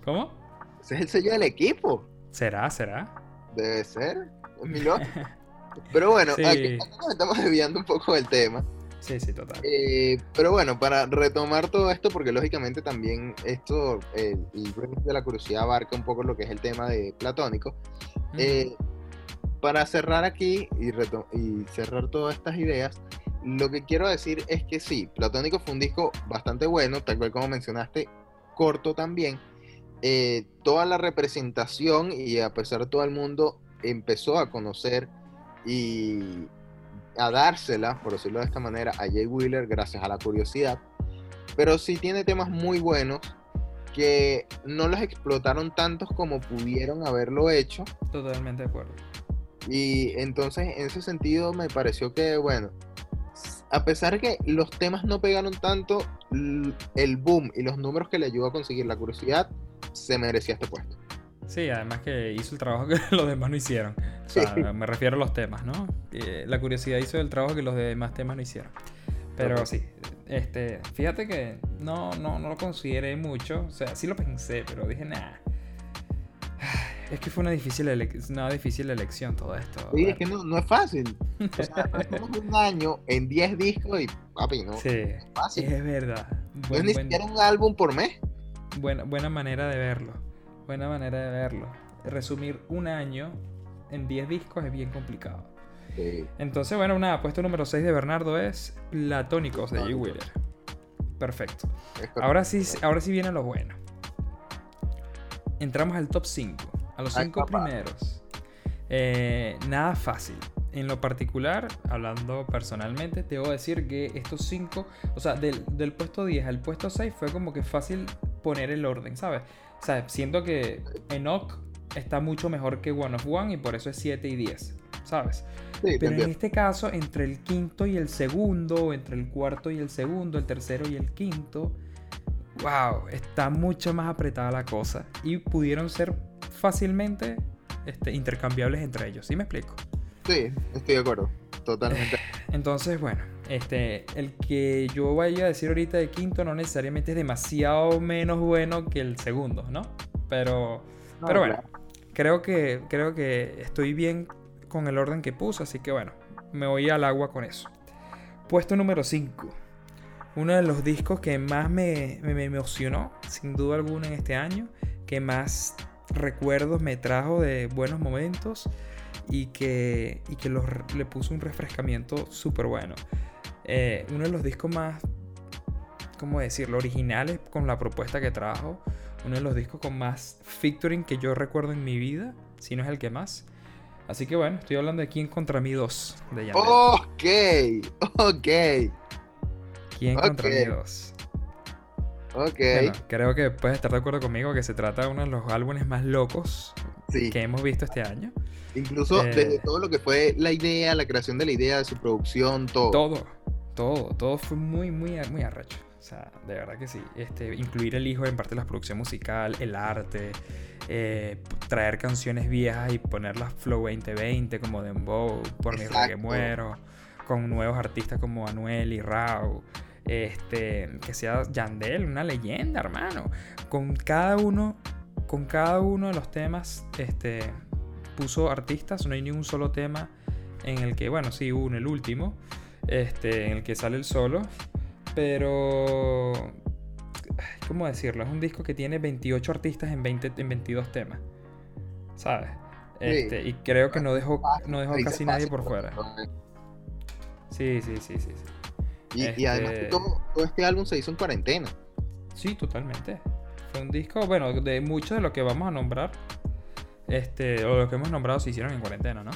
¿Cómo? Ese es el sello del equipo. ¿Será? ¿Será? Debe ser. Es mi lógica. Pero bueno, Sí. aquí, aquí nos estamos desviando un poco del tema. Sí, sí, total. Eh, pero bueno, para retomar todo esto, porque lógicamente también esto, el, el remix de la curiosidad abarca un poco lo que es el tema de Platónico. Eh, para cerrar aquí y, y cerrar todas estas ideas, lo que quiero decir es que sí, Platónico fue un disco bastante bueno, tal cual como mencionaste, corto también. Eh, toda la representación y a pesar de todo el mundo empezó a conocer y a dársela, por decirlo de esta manera, a Jay Wheeler gracias a la curiosidad. Pero sí tiene temas muy buenos que no los explotaron tantos como pudieron haberlo hecho. Totalmente de acuerdo. Y entonces, en ese sentido, me pareció que, bueno, a pesar que los temas no pegaron tanto, el boom y los números que le ayudó a conseguir la curiosidad, se merecía este puesto. Sí, además que hizo el trabajo que los demás no hicieron. O sea, Sí. me refiero a los temas, ¿no? Eh, la curiosidad hizo el trabajo que los demás temas no hicieron. Pero Ok. sí, este, fíjate que no, no, no lo consideré mucho. O sea, sí lo pensé, pero dije, nah. Es que fue una difícil, una difícil elección todo esto. Sí, es que no, no es fácil. O sea, un año en 10 discos y, papi, no, Sí, es fácil. es verdad. no es Buen- ni buen- siquiera un álbum por mes. buena, buena manera de verlo. Buena manera de verlo. Resumir un año en 10 discos es bien complicado. Sí. Entonces, bueno, nada, puesto número 6 de Bernardo es Platónicos de Platónicos. Wheeler. Perfecto. Ahora sí, ahora sí viene lo bueno. Entramos al top 5, a los Ay, 5 papá. primeros. Eh, nada fácil. En lo particular, hablando personalmente, te debo decir que estos 5, o sea, del, del puesto 10 al puesto 6 fue como que fácil poner el orden, ¿sabes? O sea, siento que Enoch está mucho mejor que One of One y por eso es 7 y 10, ¿sabes? Sí, Pero en este caso, entre el quinto y el segundo, entre el cuarto y el segundo, el tercero y el quinto, wow, está mucho más apretada la cosa. Y pudieron ser fácilmente este, intercambiables entre ellos. ¿Sí me explico? Sí, estoy de acuerdo. Totalmente. Entonces, bueno, este, el que yo vaya a decir ahorita de quinto no necesariamente es demasiado menos bueno que el segundo, ¿no? Pero, No, pero bueno, claro. creo que, creo que estoy bien con el orden que puse, así que bueno, me voy al agua con eso. Puesto número 5. Uno de los discos que más me, me- me emocionó, sin duda alguna, en este año, que más recuerdos me trajo de buenos momentos y que, y que los le puso un refrescamiento súper bueno. Eh, uno de los discos más, ¿cómo decirlo?, originales con la propuesta que trajo. Uno de los discos con más featuring que yo recuerdo en mi vida, si no es el que más. Así que bueno, estoy hablando de Quién contra mí 2 de Yandel. Ok, ok, ¿Quién contra ok. mí 2? ok. Bueno, creo que puedes estar de acuerdo conmigo que se trata de uno de los álbumes más locos sí, que hemos visto este año. incluso eh, desde todo lo que fue la idea, la creación de la idea, de su producción, todo. Todo, todo, todo fue muy, muy, muy arrecho. O sea, de verdad que sí. Este, incluir el hijo en parte de la producción musical, el arte, eh, traer canciones viejas y ponerlas Flow 2020 como Dembow, Por mi Exacto. muero, con nuevos artistas como Anuel y Rao. Este, que sea Yandel, una leyenda, hermano. Con cada uno, con cada uno de los temas, este, puso artistas, no hay ni un solo tema en el que, bueno, sí, uno, el último, este, en el que sale el solo, pero, ¿cómo decirlo? Es un disco que tiene 28 artistas en, 20, en 22 temas, ¿sabes? Este, y creo que no dejó, no dejó casi nadie por fuera. Sí, sí, sí, sí, sí. Y, y además que Este- todo, todo este álbum se hizo en cuarentena. Sí, totalmente. Fue un disco, bueno, de muchos de los que vamos a nombrar, este, o los que hemos nombrado se hicieron en cuarentena, ¿no?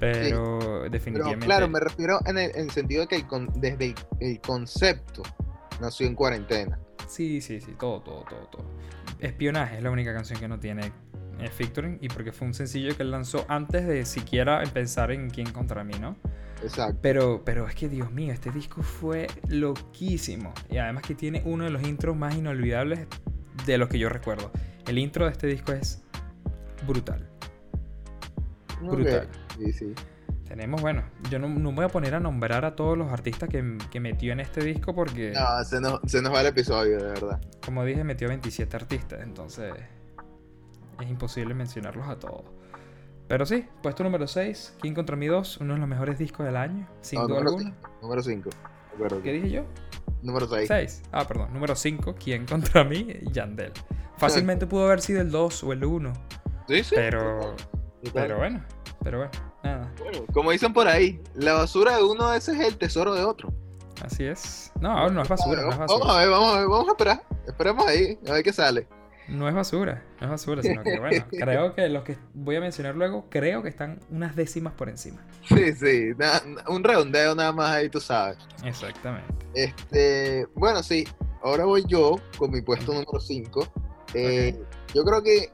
Pero definitivamente. claro, me refiero en el, en el sentido de que el con- desde el, el concepto nació en cuarentena. Sí, sí, sí, todo, todo, todo, todo. Espionaje es la única canción que no tiene featuring y porque fue un sencillo que él lanzó antes de siquiera pensar en quién contra mí, ¿no? Exacto. Pero, pero es que Dios mío, este disco fue loquísimo. Y además que tiene uno de los intros más inolvidables de los que yo recuerdo. El intro de este disco es brutal. Brutal. Sí, sí. Tenemos, bueno, yo no, no voy a poner a nombrar a todos los artistas que, que metió en este disco porque, No, se nos, se nos va el episodio, de verdad. como dije, metió 27 artistas, entonces es imposible mencionarlos a todos. Pero sí, puesto número 6, King contra Mi 2, uno de los mejores discos del año, sin No, duda número alguna. 5. Número 5. ¿Qué dije yo? Número 6. 6. Ah, perdón, número 5, ¿Quién contra mí? Yandel. Fácilmente pudo haber sido el 2 o el 1, Sí, sí. pero, pero bueno, pero bueno, nada. Bueno, como dicen por ahí, la basura de uno ese es el tesoro de otro. Así es. No, no es basura, no es Vamos a ver, vamos a ver, vamos a esperar. Esperemos ahí, a ver qué sale. No es basura, no es basura, sino que bueno, creo que los que voy a mencionar luego, creo que están unas décimas por encima. Sí, sí, na- un redondeo nada más ahí, tú sabes. Exactamente. Este, bueno, sí, ahora voy yo con mi puesto número 5. Yo creo que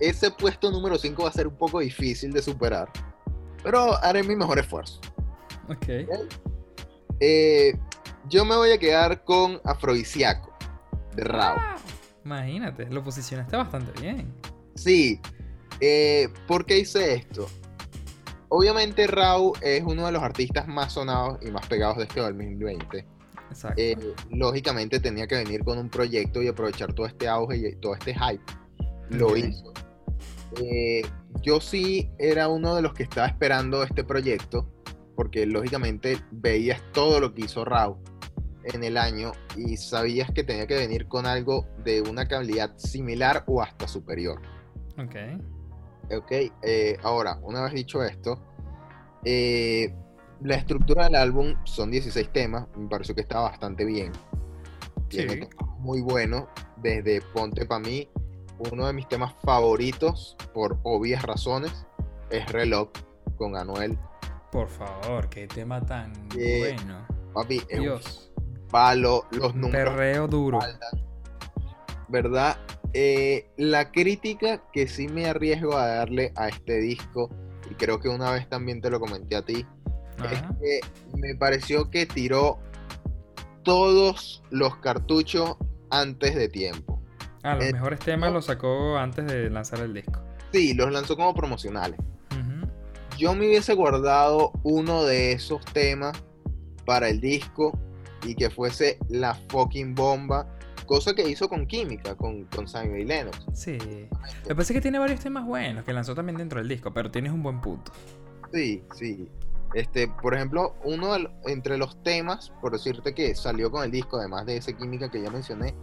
ese puesto número 5 va a ser un poco difícil de superar, pero haré mi mejor esfuerzo. Ok. Eh, yo me voy a quedar con Afrodisiaco, de Rao. Imagínate, lo posicionaste bastante bien. Sí, eh, ¿por qué hice esto? Obviamente Rao es uno de los artistas más sonados y más pegados de este 2020. Exacto. Eh, lógicamente tenía que venir con un proyecto y aprovechar todo este auge y todo este hype. Lo hizo. Eh, yo sí era uno de los que estaba esperando este proyecto, porque lógicamente veías todo lo que hizo Rao en el año y sabías que tenía que venir con algo de una calidad similar o hasta superior. ok. Ok, eh, ahora, una vez dicho esto, eh, la estructura del álbum son 16 temas, me pareció que está bastante bien. Sí. muy bueno, desde Ponte pa' mí, uno de mis temas favoritos, por obvias razones, es Reloj con Anuel. Por favor, qué tema tan Eh, bueno. Papi, Dios. palo, los números perreo duro. ¿verdad? Eh, la crítica que sí me arriesgo a darle a este disco, y creo que una vez también te lo comenté a ti, es que me pareció que tiró todos los cartuchos antes de tiempo. Ah, los eh, mejores temas no. los sacó antes de lanzar el disco. Sí, los lanzó como promocionales. Yo me hubiese guardado uno de esos temas para el disco y que fuese la fucking bomba. Cosa que hizo con Química, con, con Simon y Lennox. Sí. Pasa es que tiene varios temas buenos que lanzó también dentro del disco, pero tienes un buen punto. Sí, sí. Este, por ejemplo, uno de entre los temas, por decirte que salió con el disco, además de ese Química que ya mencioné,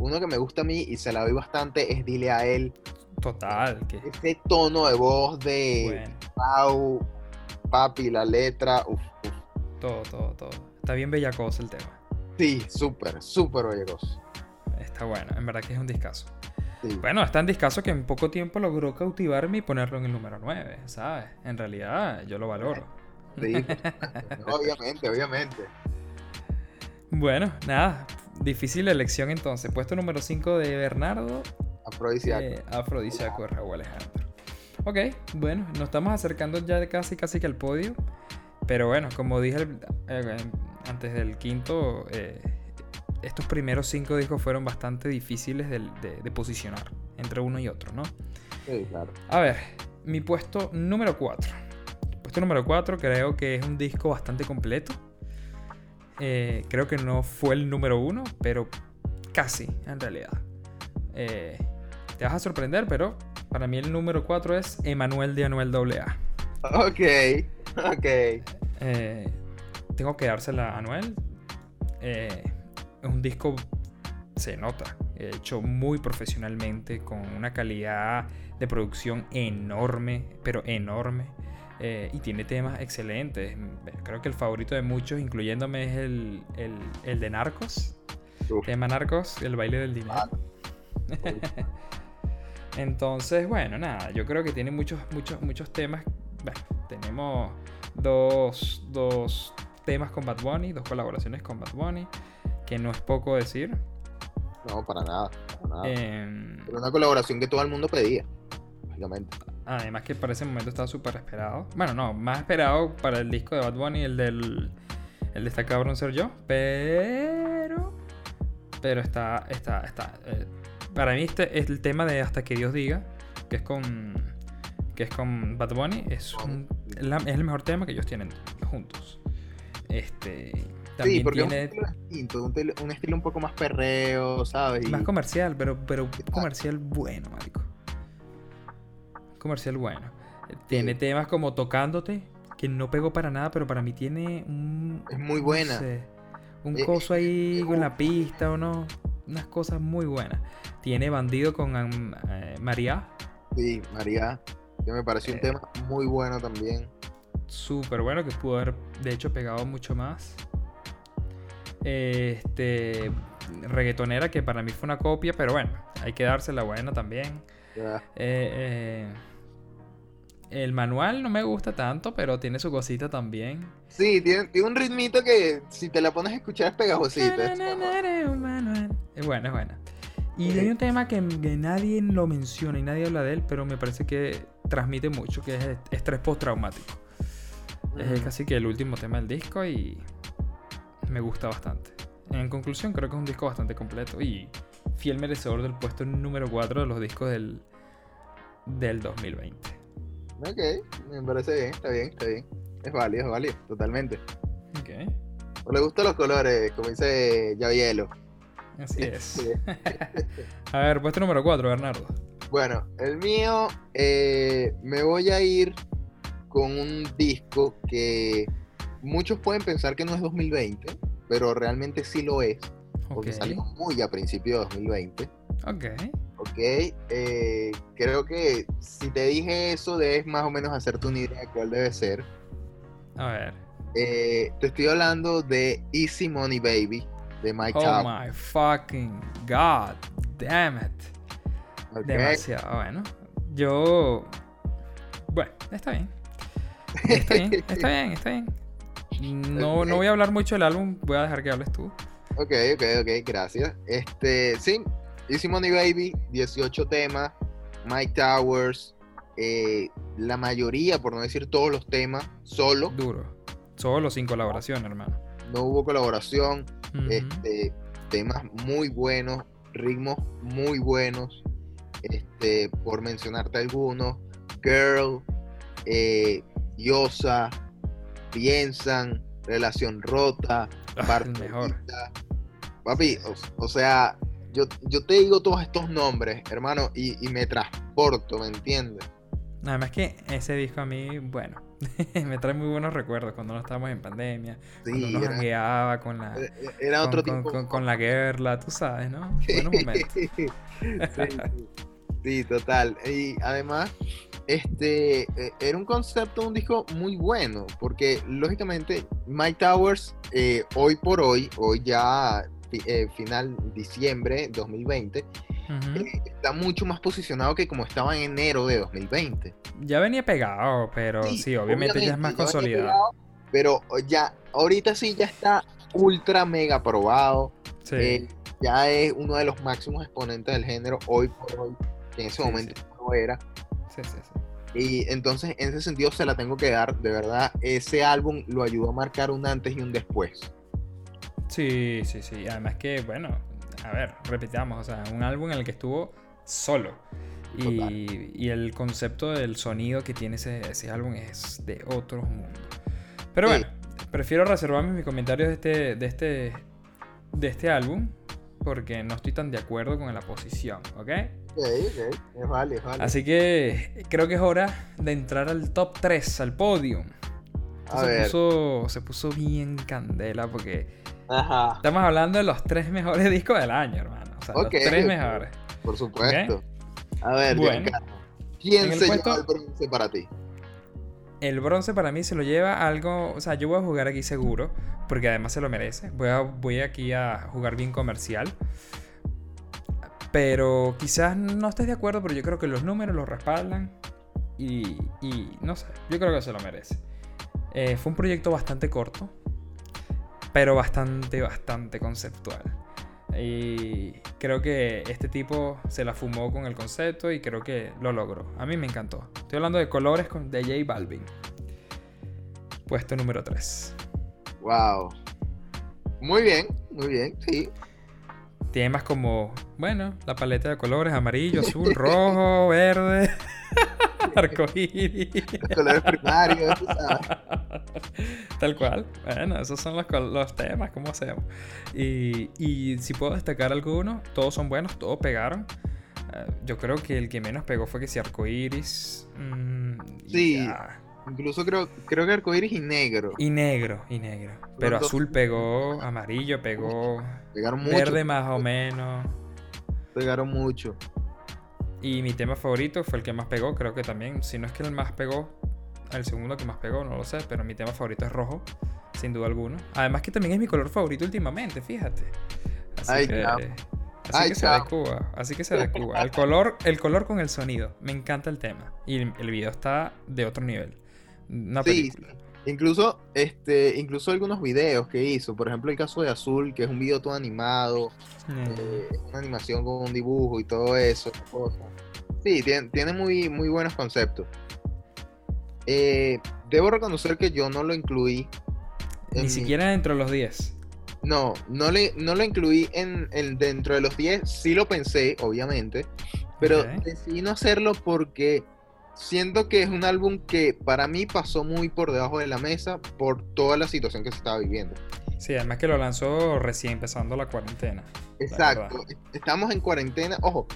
uno que me gusta a mí y se la doy bastante es Dile a él. Total, que Ese tono de voz de bueno. Pau, papi, la letra, uf, uf. Todo, todo, todo. Está bien bellacoso el tema. Sí, súper, súper belleroso. Está bueno, en verdad que es un discazo. Sí. Bueno, es tan discazo que en poco tiempo logró cautivarme y ponerlo en el número 9, ¿sabes? En realidad, yo lo valoro. Sí, obviamente, obviamente. Bueno, nada, difícil elección entonces. Puesto número 5 de Bernardo, Afrodisíaco. eh, Afrodisíaco de Raúl Alejandro. Ok, bueno, nos estamos acercando ya de casi casi que al podio. Pero bueno, como dije el- eh, antes del quinto, eh, estos primeros cinco discos fueron bastante difíciles del- de, de posicionar entre uno y otro, ¿no? Sí, claro. A ver, mi puesto número 4. Puesto número 4 creo que es un disco bastante completo. Eh, creo que no fue el número 1, pero casi en realidad. Eh, te vas a sorprender, pero para mí el número 4 es Emanuel de Anuel AA. Ok, ok. Eh, tengo que dársela a Anuel. Eh, es un disco, se nota, hecho muy profesionalmente, con una calidad de producción enorme, pero enorme. Eh, y tiene temas excelentes. Creo que el favorito de muchos, incluyéndome, es el, el- el de Narcos. Uf. Tema Narcos, el baile del dinero. Entonces, bueno, nada, yo creo que tiene muchos, muchos, muchos temas. Bueno, tenemos dos, dos temas con Bad Bunny, dos colaboraciones con Bad Bunny, que no es poco decir. No, para nada. Para nada. Em, una colaboración que todo el mundo pedía, básicamente. además que para ese momento estaba súper esperado. Bueno, no, más esperado para el disco de Bad Bunny, el del el de esta cabrón ser yo, pero pero está está está eh, para mí este es el tema de hasta que Dios diga, que es con que es con Bad Bunny, es, un- es la- es el mejor tema que ellos tienen juntos. Este Sí, también porque tiene es un estilo distinto, un, estilo un poco más perreo, ¿sabes? Más comercial, pero, pero comercial bueno, marico. Comercial bueno. Eh, Tiene Sí. temas como Tocándote, que no pegó para nada, pero para mí tiene un... Es muy no buena. sé, un Eh, coso ahí con la pista o no. Unas cosas muy buenas. Tiene Bandido con eh, María. Sí, María, que me pareció un tema muy bueno también. Súper bueno, que pudo haber, de hecho, pegado mucho más. Este... Reggaetonera, que para mí fue una copia, pero bueno, hay que dársela buena también. Ya. Eh, eh, el manual no me gusta tanto, pero tiene su cosita también. Sí, tiene, tiene un ritmito que si te la pones a escuchar es pegajosita. es manual. Es buena, es buena. Y hay un tema que, que nadie lo menciona y nadie habla de él, pero me parece que transmite mucho, que es est- estrés postraumático. Es casi que el último tema del disco y me gusta bastante. En conclusión, creo que es un disco bastante completo y fiel merecedor del puesto número 4 de los discos del, del 2020. Ok, me parece bien, está bien, está bien. Es válido, es válido, totalmente. Ok, O le gustan los colores, como dice Yavielo. así es. A ver, puesto número 4, Bernardo. Bueno, el mío, eh, me voy a ir con un disco que muchos pueden pensar que no es 2020, pero realmente sí lo es, porque salió muy a principios de 2020. ok. Ok, eh, creo que si te dije eso, debes más o menos hacerte una idea de cuál debe ser. A ver. Eh, te estoy hablando de Easy Money Baby, de Mike Oh my fucking god. Damn it. ok. Demasiado bueno. Yo. Bueno, está bien. Está bien, está bien, está bien. No, no voy a hablar mucho del álbum, voy a dejar que hables tú. Ok, ok, ok, gracias. Este, sí, Easy Money Baby, 18 temas, Mike Towers, eh, la mayoría, por no decir todos los temas, solo, Duro. Solo sin colaboración, hermano. no hubo colaboración, este, temas muy buenos, ritmos muy buenos, este, por mencionarte algunos, Girl, eh, Diosa, Piensan, Relación Rota, Ah, Bartolita. mejor. Papi, o, o sea, yo, yo te digo todos estos nombres, hermano, y, y me transporto, ¿me entiendes? Nada más que ese disco a mí, bueno, me trae muy buenos recuerdos cuando no estábamos en pandemia, Sí, con la, era- otro con- tiempo. con- con la guerra, tú sabes, ¿no? Buenos momentos. sí, sí, sí, total. Y además, este eh, era un concepto, un disco muy bueno, porque lógicamente Mike Towers, eh, hoy por hoy, hoy ya eh, final diciembre 2020, Ujú. eh, está mucho más posicionado que como estaba en enero de 2020. Ya venía pegado, pero sí, obviamente, ya es más ya consolidado. pegado, Pero ya, ahorita sí ya está ultra mega probado. Sí. Eh, ya es uno de los máximos exponentes del género hoy por hoy, que en ese Sí, momento sí. no era. sí, sí, sí. Y entonces, en ese sentido, se la tengo que dar. De verdad, ese álbum lo ayudó a marcar un antes y un después. Sí, sí, sí. Además que, bueno, a ver, repitamos, o sea, un álbum en el que estuvo solo. Y, y el concepto del sonido que tiene ese, ese álbum es de otro mundo. Pero Sí. bueno, prefiero reservarme mis comentarios de este, de este, de este álbum porque no estoy tan de acuerdo con la posición, ¿ok? Ok. Es vale, es vale. Así que creo que es hora de entrar al top 3, al podium. Se, puso, se puso bien candela porque Ajá. Estamos hablando de los tres mejores discos del año, hermano. O sea, los tres mejores. Por supuesto. A ver, Bueno. ¿quién se puesto- lleva el bronce para ti? El bronce para mí se lo lleva algo. O sea, yo voy a jugar aquí seguro. Porque además se lo merece. Voy, a, voy aquí a jugar bien comercial. Pero quizás no estés de acuerdo, pero yo creo que los números lo respaldan. Y, y no sé, yo creo que se lo merece. Eh, fue un proyecto bastante corto, pero bastante, bastante conceptual. Y creo que este tipo se la fumó con el concepto y creo que lo logró. A mí me encantó. Estoy hablando de colores de J Balvin. Puesto número 3. Wow. Muy bien, muy bien, sí. Temas como, bueno, la paleta de colores, amarillo, azul, rojo, verde, arcoíris. Los colores primarios, sabes. Tal cual. Bueno, esos son los, los temas, ¿cómo hacemos? Y, y si puedo destacar algunos, todos son buenos, todos pegaron. Eh, yo creo que el que menos pegó fue que si arcoíris. mm, Sí. ya. Incluso creo, creo que arcoíris y negro. Y negro, y negro. Pero azul pegó, amarillo pegó, Pegaron mucho. verde más o menos. Pegaron mucho. Y mi tema favorito fue el que más pegó, creo que también. Si no es que el más pegó, el segundo que más pegó, no lo sé, pero mi tema favorito es rojo, sin duda alguna. Además que también es mi color favorito últimamente, fíjate. Así Ay, que, así Ay, que se adecua, así que se adecua. El color, el color con el sonido, me encanta el tema. Y el video está de otro nivel. Una Sí, película. Incluso, este, incluso algunos videos que hizo, por ejemplo el caso de Azul, que es un video todo animado, Mm. eh, una animación con un dibujo y todo eso. cosas. Sí, tiene, tiene muy, muy buenos conceptos. Eh, debo reconocer que yo no lo incluí. en Ni mi- siquiera dentro de los 10. No, no, le, no lo incluí en, en- dentro de los 10. Sí lo pensé, obviamente. Pero decidí no hacerlo porque siento que es un álbum que para mí pasó muy por debajo de la mesa por toda la situación que se estaba viviendo. Sí, además que lo lanzó recién empezando la cuarentena. Exacto. Estamos en cuarentena. Ojo,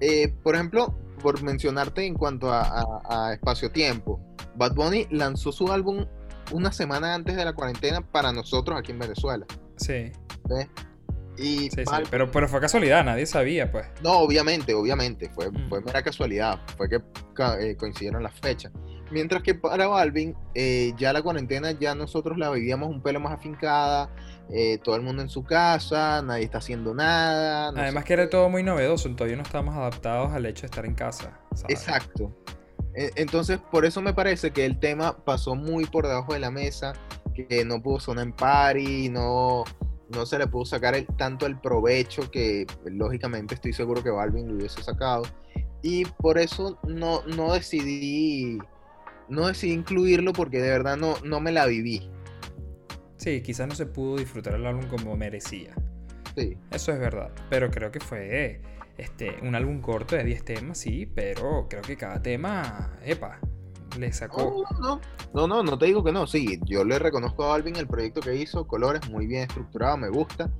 eh, por ejemplo, por mencionarte en cuanto a, a- a espacio-tiempo, Bad Bunny lanzó su álbum una semana antes de la cuarentena para nosotros aquí en Venezuela. Sí, ¿ves? Y sí, sí. Pero, pero fue casualidad, nadie sabía, pues. No, obviamente, obviamente, fue, Mm. fue mera casualidad, fue que eh, coincidieron las fechas. Mientras que para Balvin, eh, ya la cuarentena ya nosotros la vivíamos un pelo más afincada, eh, todo el mundo en su casa, nadie está haciendo nada. no Además sé que era todo muy novedoso, todavía no estábamos adaptados al hecho de estar en casa. ¿sabes? Exacto. E- Entonces, por eso me parece que el tema pasó muy por debajo de la mesa, que no pudo sonar en party, no, no se le pudo sacar el- tanto el provecho que lógicamente estoy seguro que Balvin lo hubiese sacado. Y por eso no, no decidí no decidí incluirlo porque de verdad no, no me la viví. Sí, quizás no se pudo disfrutar el álbum como merecía. Sí, Eso es verdad. Pero creo que fue este, un álbum corto de 10 temas, sí, pero creo que cada tema, epa, le sacó. No, no, no, no, no te digo que no. Sí, yo le reconozco a Alvin el proyecto que hizo, colores muy bien estructurado, me gusta.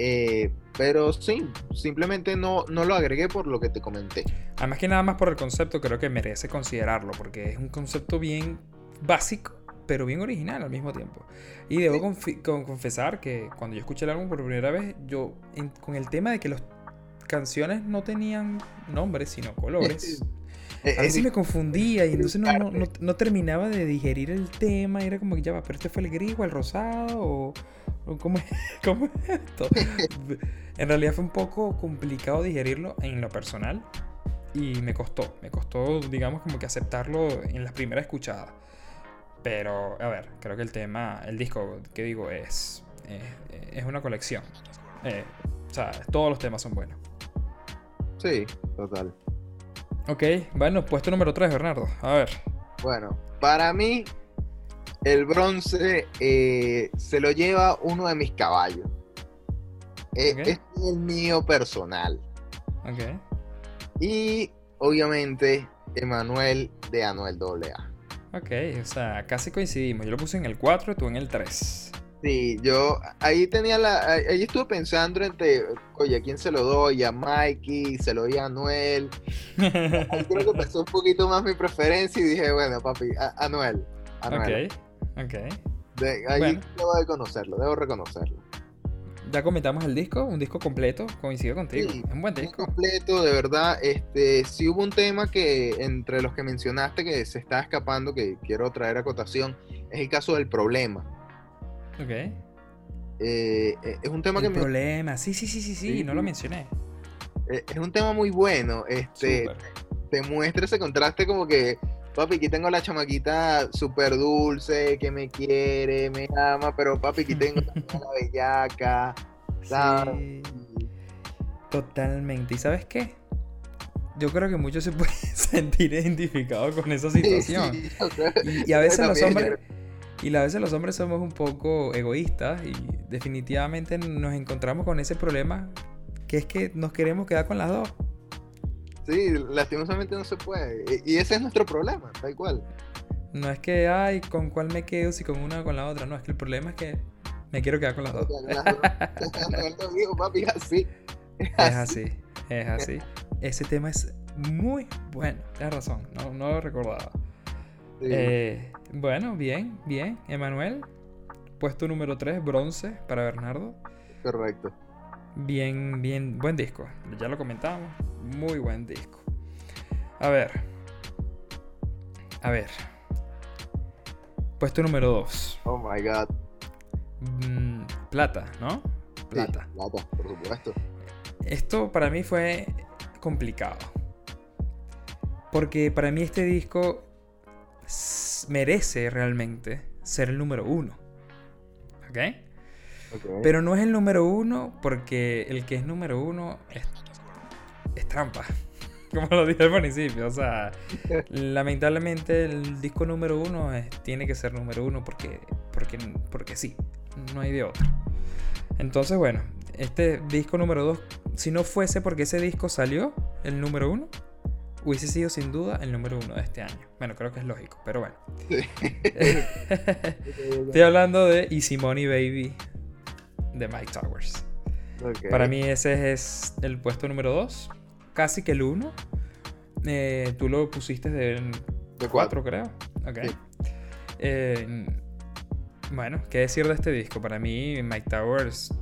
Eh, pero sí, simplemente no, no lo agregué por lo que te comenté. Además que nada más por el concepto creo que merece considerarlo, porque es un concepto bien básico, pero bien original al mismo tiempo. Y debo confi- con- confesar que cuando yo escuché el álbum por primera vez, yo en- con el tema de que las canciones no tenían nombres, sino colores. Eh, A es veces me confundía y entonces no, no, no- no terminaba de digerir el tema. Era como que ya va, pero este fue el gris o el rosado o, o cómo, es, cómo es esto. en realidad fue un poco complicado digerirlo en lo personal y me costó. Me costó, digamos, como que aceptarlo en las primeras escuchadas. Pero, a ver, creo que el tema, el disco que digo es, es, es una colección. Eh, o sea, todos los temas son buenos. Sí, total. Ok, bueno, puesto número 3, Bernardo. A ver. Bueno, para mí, el bronce eh, se lo lleva uno de mis caballos. Eh. Este es el mío personal. Ok. Y obviamente, Emanuel de Anuel AA. Ok, o sea, casi coincidimos. Yo lo puse en el 4 y tú en el 3. Sí, yo ahí tenía la. Ahí estuve pensando entre. Oye, ¿a quién se lo doy? ¿A Mikey? ¿Se lo doy a Anuel? Ahí creo que empezó un poquito más mi preferencia y dije, bueno, papi, a- Anuel. Anuel. ok, ok. De- ahí Bueno. debo de conocerlo, debo reconocerlo. Ya comentamos el disco, un disco completo, coincido contigo. Sí, es un buen disco. completo, de verdad. Este, sí hubo un tema que entre los que mencionaste que se está escapando, que quiero traer a cotación, es el caso del problema. Ok. Eh, eh, es un tema que me- problema, sí, sí, sí, sí, sí, Sí, no lo mencioné. eh, es un tema muy bueno. Este, Súper. te muestra ese contraste como que, papi, aquí tengo la chamaquita súper dulce, que me quiere, me ama, pero papi, aquí tengo la bellaca. ¿sabes? Sí, totalmente. ¿Y sabes qué? Yo creo que muchos se pueden sentir identificados con esa situación. Sí, Y, y a veces los hombres y a veces los hombres somos un poco egoístas y definitivamente nos encontramos con ese problema que es que nos queremos quedar con las dos. Sí, lastimosamente no se puede. Y ese es nuestro problema, tal cual. No es que, ay, ¿con cuál me quedo? Si con una o con la otra. No, es que el problema es que me quiero quedar con las dos. Papi, así. Es así, es así. Ese tema es muy bueno. Tienes razón, no, no lo recordaba. Eh, bueno, bien, bien. Emanuel, puesto número 3, bronce para Bernardo. Correcto. Bien, bien, buen disco. Ya lo comentábamos. Muy buen disco. A ver. A ver. Puesto número 2. Oh my god. plata, ¿no? Sí, Plata. plata, por supuesto. Esto para mí fue complicado. Porque para mí este disco merece realmente ser el número uno. ¿Ok? Ok. Pero no es el número uno porque el que es número uno es, es trampa. Como lo dije al principio. O sea, lamentablemente el disco número uno es- tiene que ser número uno porque, porque, porque sí. No hay de otro. Entonces, bueno, este disco número dos, si no fuese porque ese disco salió, el número uno, hubiese sido sin duda el número uno de este año. Bueno, creo que es lógico, pero bueno. Estoy hablando de Easy Money Baby de Mike Towers. Para mí ese es el puesto número 2. Casi que el 1. tú lo pusiste de De 4, creo. Ok. Sí. Eh, bueno, ¿qué decir de este disco? Para mí Mike Towers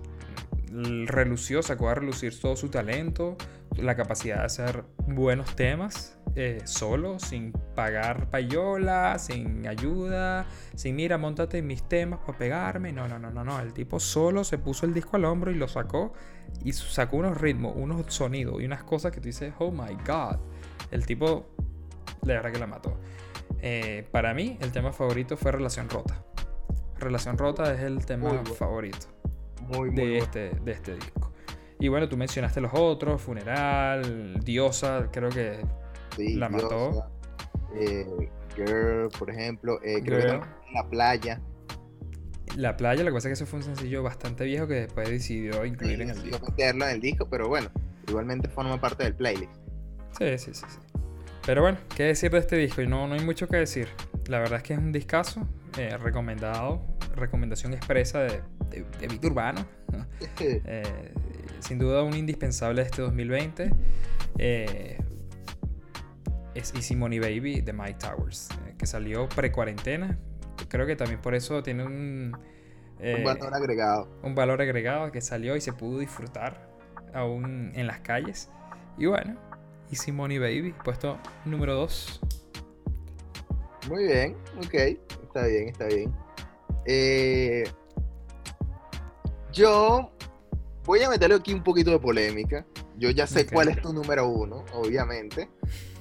relució, sacó a relucir todo su talento, la capacidad de hacer buenos temas eh, solo, sin pagar payola, sin ayuda, sin mira, montate mis temas para pegarme. No, no, no, no, no. El tipo solo se puso el disco al hombro y lo sacó y sacó unos ritmos, unos sonidos y unas cosas que tú dices, oh my god. El tipo, la verdad que la mató. Eh, para mí, el tema favorito fue Relación Rota. Relación Rota es el tema bueno. favorito Muy, muy de bueno. este, de este disco. Y bueno, tú mencionaste los otros, Funeral, Diosa, creo que Sí, la mató. Eh, Girl, por ejemplo. eh, creo que Girl. La Playa. La Playa, lo que pasa es que eso fue un sencillo bastante viejo que después decidió incluir en el disco. meterlo en el disco, pero bueno, igualmente forma parte del playlist. Sí, sí, sí, sí. Pero bueno, ¿qué decir de este disco? Y no, no hay mucho que decir. La verdad es que es un discazo, eh, recomendado, recomendación expresa de, de, de urbano. Eh, sin duda un indispensable de este 2020 eh, es Easy Money Baby de Mike Towers, que salió pre-cuarentena. Creo que también por eso tiene un, Un valor agregado. un valor agregado que salió y se pudo disfrutar aún en las calles. Y bueno, Easy Money Baby, puesto número 2. Muy bien, ok. Está bien, está bien. Eh, yo voy a meterle aquí un poquito de polémica. Yo ya sé cuál es tu número uno, obviamente.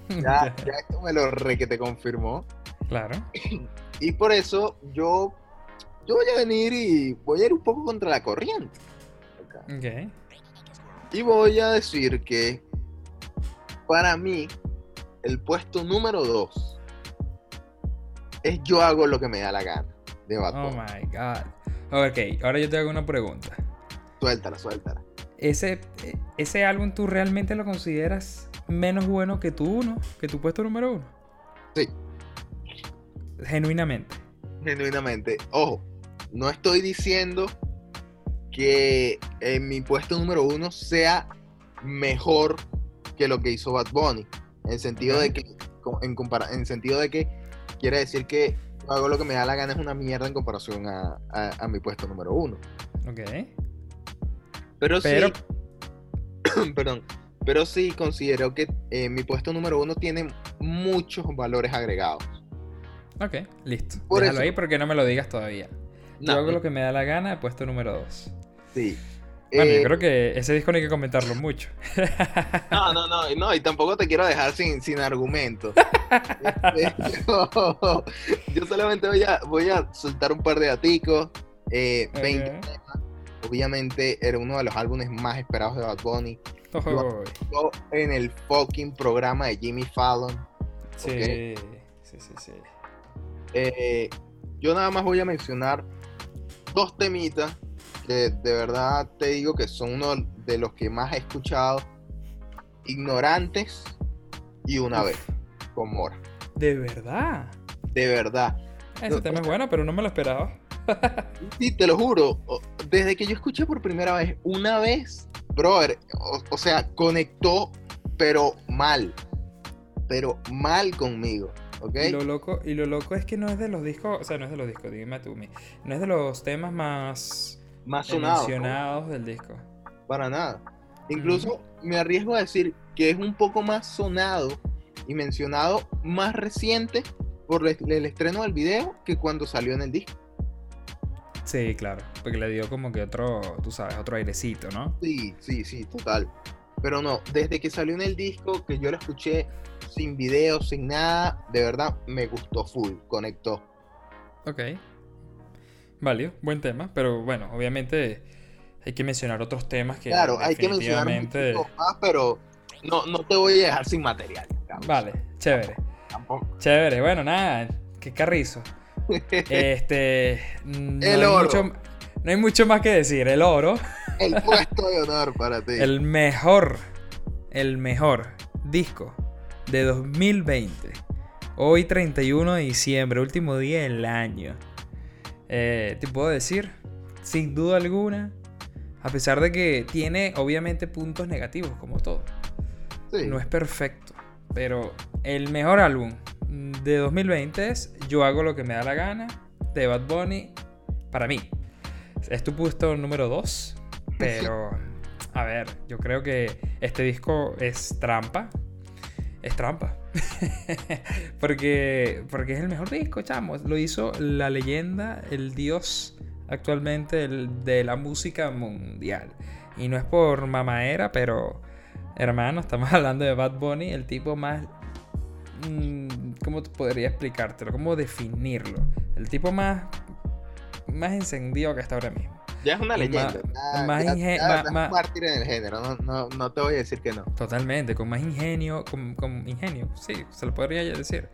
Ya, ya esto me lo re que te confirmó. Claro. Y por eso yo, yo voy a venir y voy a ir un poco contra la corriente. Ok. Ok. Y voy a decir que para mí el puesto número 2 es Yo hago lo que me da la gana de Bad Oh Bunny. my god. Ok, ahora yo te hago una pregunta. Suéltala, suéltala. ¿Ese, eh, ¿Ese álbum tú realmente lo consideras menos bueno que tu uno? ¿Que tu puesto número uno? Sí. Genuinamente. Genuinamente. Ojo, no estoy diciendo que en mi puesto número uno sea mejor que lo que hizo Bad Bunny. En el sentido de que, en, en el sentido de que quiere decir que hago lo que me da la gana es una mierda en comparación a, a- a mi puesto número uno. Ok. Pero, Pero- sí, perdón, pero sí considero que eh, mi puesto número uno tiene muchos valores agregados. Ok, listo. Por Déjalo eso- ahí porque no me lo digas todavía. Yo hago lo que me da la gana, puesto número 2. sí. Bueno, Eh, yo creo que ese disco no hay que comentarlo mucho. No, no, no, y no, y tampoco te quiero dejar sin, sin argumento. Yo, yo solamente voy a, voy a soltar un par de daticos. Eh, 20 Ok. temas. Obviamente era uno de los álbumes más esperados de Bad Bunny. Ojo, Yo en el fucking programa de Jimmy Fallon. sí, sí, sí, sí. Eh, yo nada más voy a mencionar dos temitas que de verdad te digo que son uno de los que más he escuchado. Ignorantes y una Uf. vez con Mora. De verdad. De verdad. Ese No, tema es bueno, pero no me lo esperaba. Sí, te lo juro. Desde que yo escuché por primera vez, una vez, brother, o, o sea, conectó, pero mal. Pero mal conmigo. ¿Ok? Y lo loco, y lo loco es que no es de los discos, o sea, no es de los discos, dime tú, mi- no es de los temas más Más sonado. ¿no? mencionados del disco. Para nada. Incluso me arriesgo a decir que es un poco más sonado y mencionado más reciente por el, el estreno del video que cuando salió en el disco. Sí, claro, porque le dio como que otro, tú sabes, otro airecito, ¿no? Sí, sí, sí, total. Pero no, desde que salió en el disco, que yo lo escuché sin video, sin nada, de verdad me gustó full, conectó. Ok. Válido, buen tema, pero bueno, obviamente hay que mencionar otros temas que claro, hay que mencionar más, pero no, no te voy a dejar sin material. Vale, chévere. Tampoco. Chévere, bueno, nada, qué carrizo. Este. No El oro. Mucho, no hay mucho más que decir. El oro, el puesto de honor para ti. el mejor, el mejor disco de 2020. Hoy 31 de diciembre, último día del año. Eh, Te puedo decir, sin duda alguna, a pesar de que tiene obviamente puntos negativos como todo. Sí. No es perfecto, pero el mejor álbum de 2020 es Yo hago lo que me da la gana de Bad Bunny para mí. Es tu puesto número 2, pero a ver, yo creo que este disco es trampa. Es trampa. porque, porque es el mejor disco, chamo. Lo hizo la leyenda, el dios actualmente de la música mundial. Y no es por mamaera, pero hermano, estamos hablando de Bad Bunny, el tipo más... mm, ¿Cómo podría explicártelo? ¿Cómo definirlo? El tipo más... Más encendido que está ahora mismo. Ya es una leyenda. más- ya- más más- es un más- mártir en el género. No, no, no te voy a decir que no. Totalmente, con más ingenio, con, con ingenio, sí, se lo podría decir.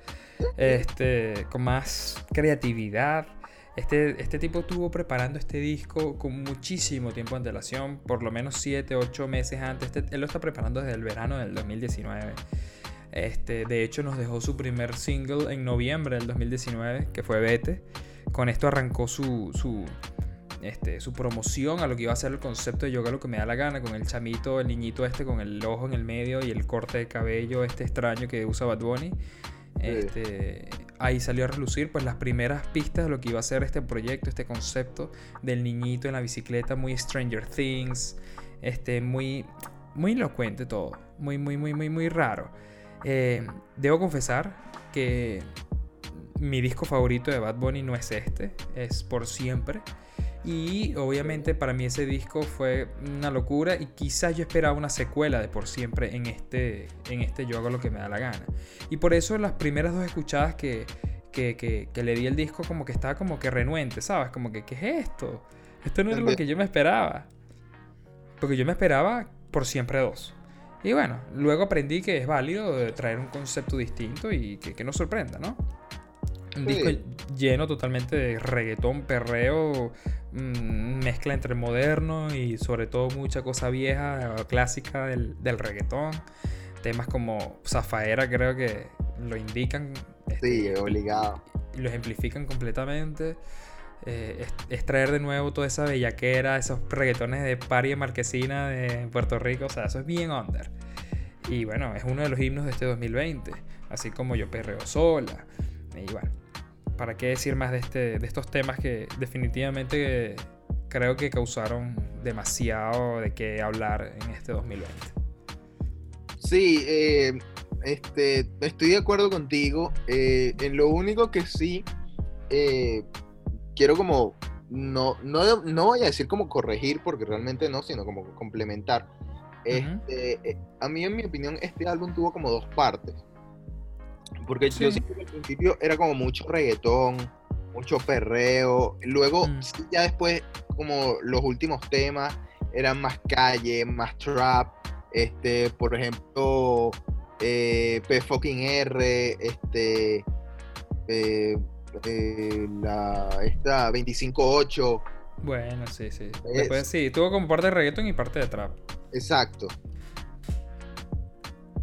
Este, con más creatividad. Este, este tipo estuvo preparando este disco con muchísimo tiempo de antelación, por lo menos 7, 8 meses antes. Este- él lo está preparando desde el verano del 2019. Este, de hecho, nos dejó su primer single en noviembre del 2019, que fue Vete. Con esto arrancó su, su, este, su promoción a lo que iba a ser el concepto de yoga lo que me da la gana, con el chamito, el niñito este con el ojo en el medio y el corte de cabello este extraño que usa Bad Bunny. Este, ahí salió a relucir pues las primeras pistas de lo que iba a ser este proyecto, este concepto del niñito en la bicicleta, muy Stranger Things, este, muy, muy elocuente todo, muy, muy, muy, muy, muy raro. Eh, debo confesar que mi disco favorito de Bad Bunny no es este, es por siempre. Y obviamente para mí ese disco fue una locura y quizás yo esperaba una secuela de por siempre en este, en este Yo hago lo que me da la gana. Y por eso las primeras dos escuchadas que, que, le di el disco como que estaba como que renuente, ¿sabes? Como que, ¿qué es esto? Esto no era lo que yo me esperaba. Porque yo me esperaba por siempre dos. Y bueno, luego aprendí que es válido traer un concepto distinto y que, que nos sorprenda, ¿no? Un disco lleno totalmente de reggaetón, perreo, mm, mezcla entre moderno y sobre todo mucha cosa vieja, clásica del, del reggaetón. Temas como Zafaera creo que lo indican. Sí, este, obligado. Y lo ejemplifican completamente. Eh, extraer de nuevo toda esa bellaquera, esos reggaetones de Pari Marquesina de Puerto Rico, o sea, eso es bien under. Y bueno, es uno de los himnos de este 2020, así como Yo Perreo Sola. Y bueno, ¿para qué decir más de, este, de estos temas que definitivamente creo que causaron demasiado de qué hablar en este 2020? Sí, eh, este, estoy de acuerdo contigo. Eh, en lo único que sí eh, quiero como, no, no, no voy a decir como corregir, porque realmente no, sino como complementar. Este, a mí, en mi opinión, este álbum tuvo como dos partes. Porque yo siento que al principio era como mucho reggaetón, mucho perreo. Luego, mm. ya después, como los últimos temas eran más calle, más trap. Este, por ejemplo, eh, P fucking R, este, eh, eh, la, esta 25-8. Bueno, sí, sí. Después sí, tuvo como parte de reggaeton y parte de trap. Exacto.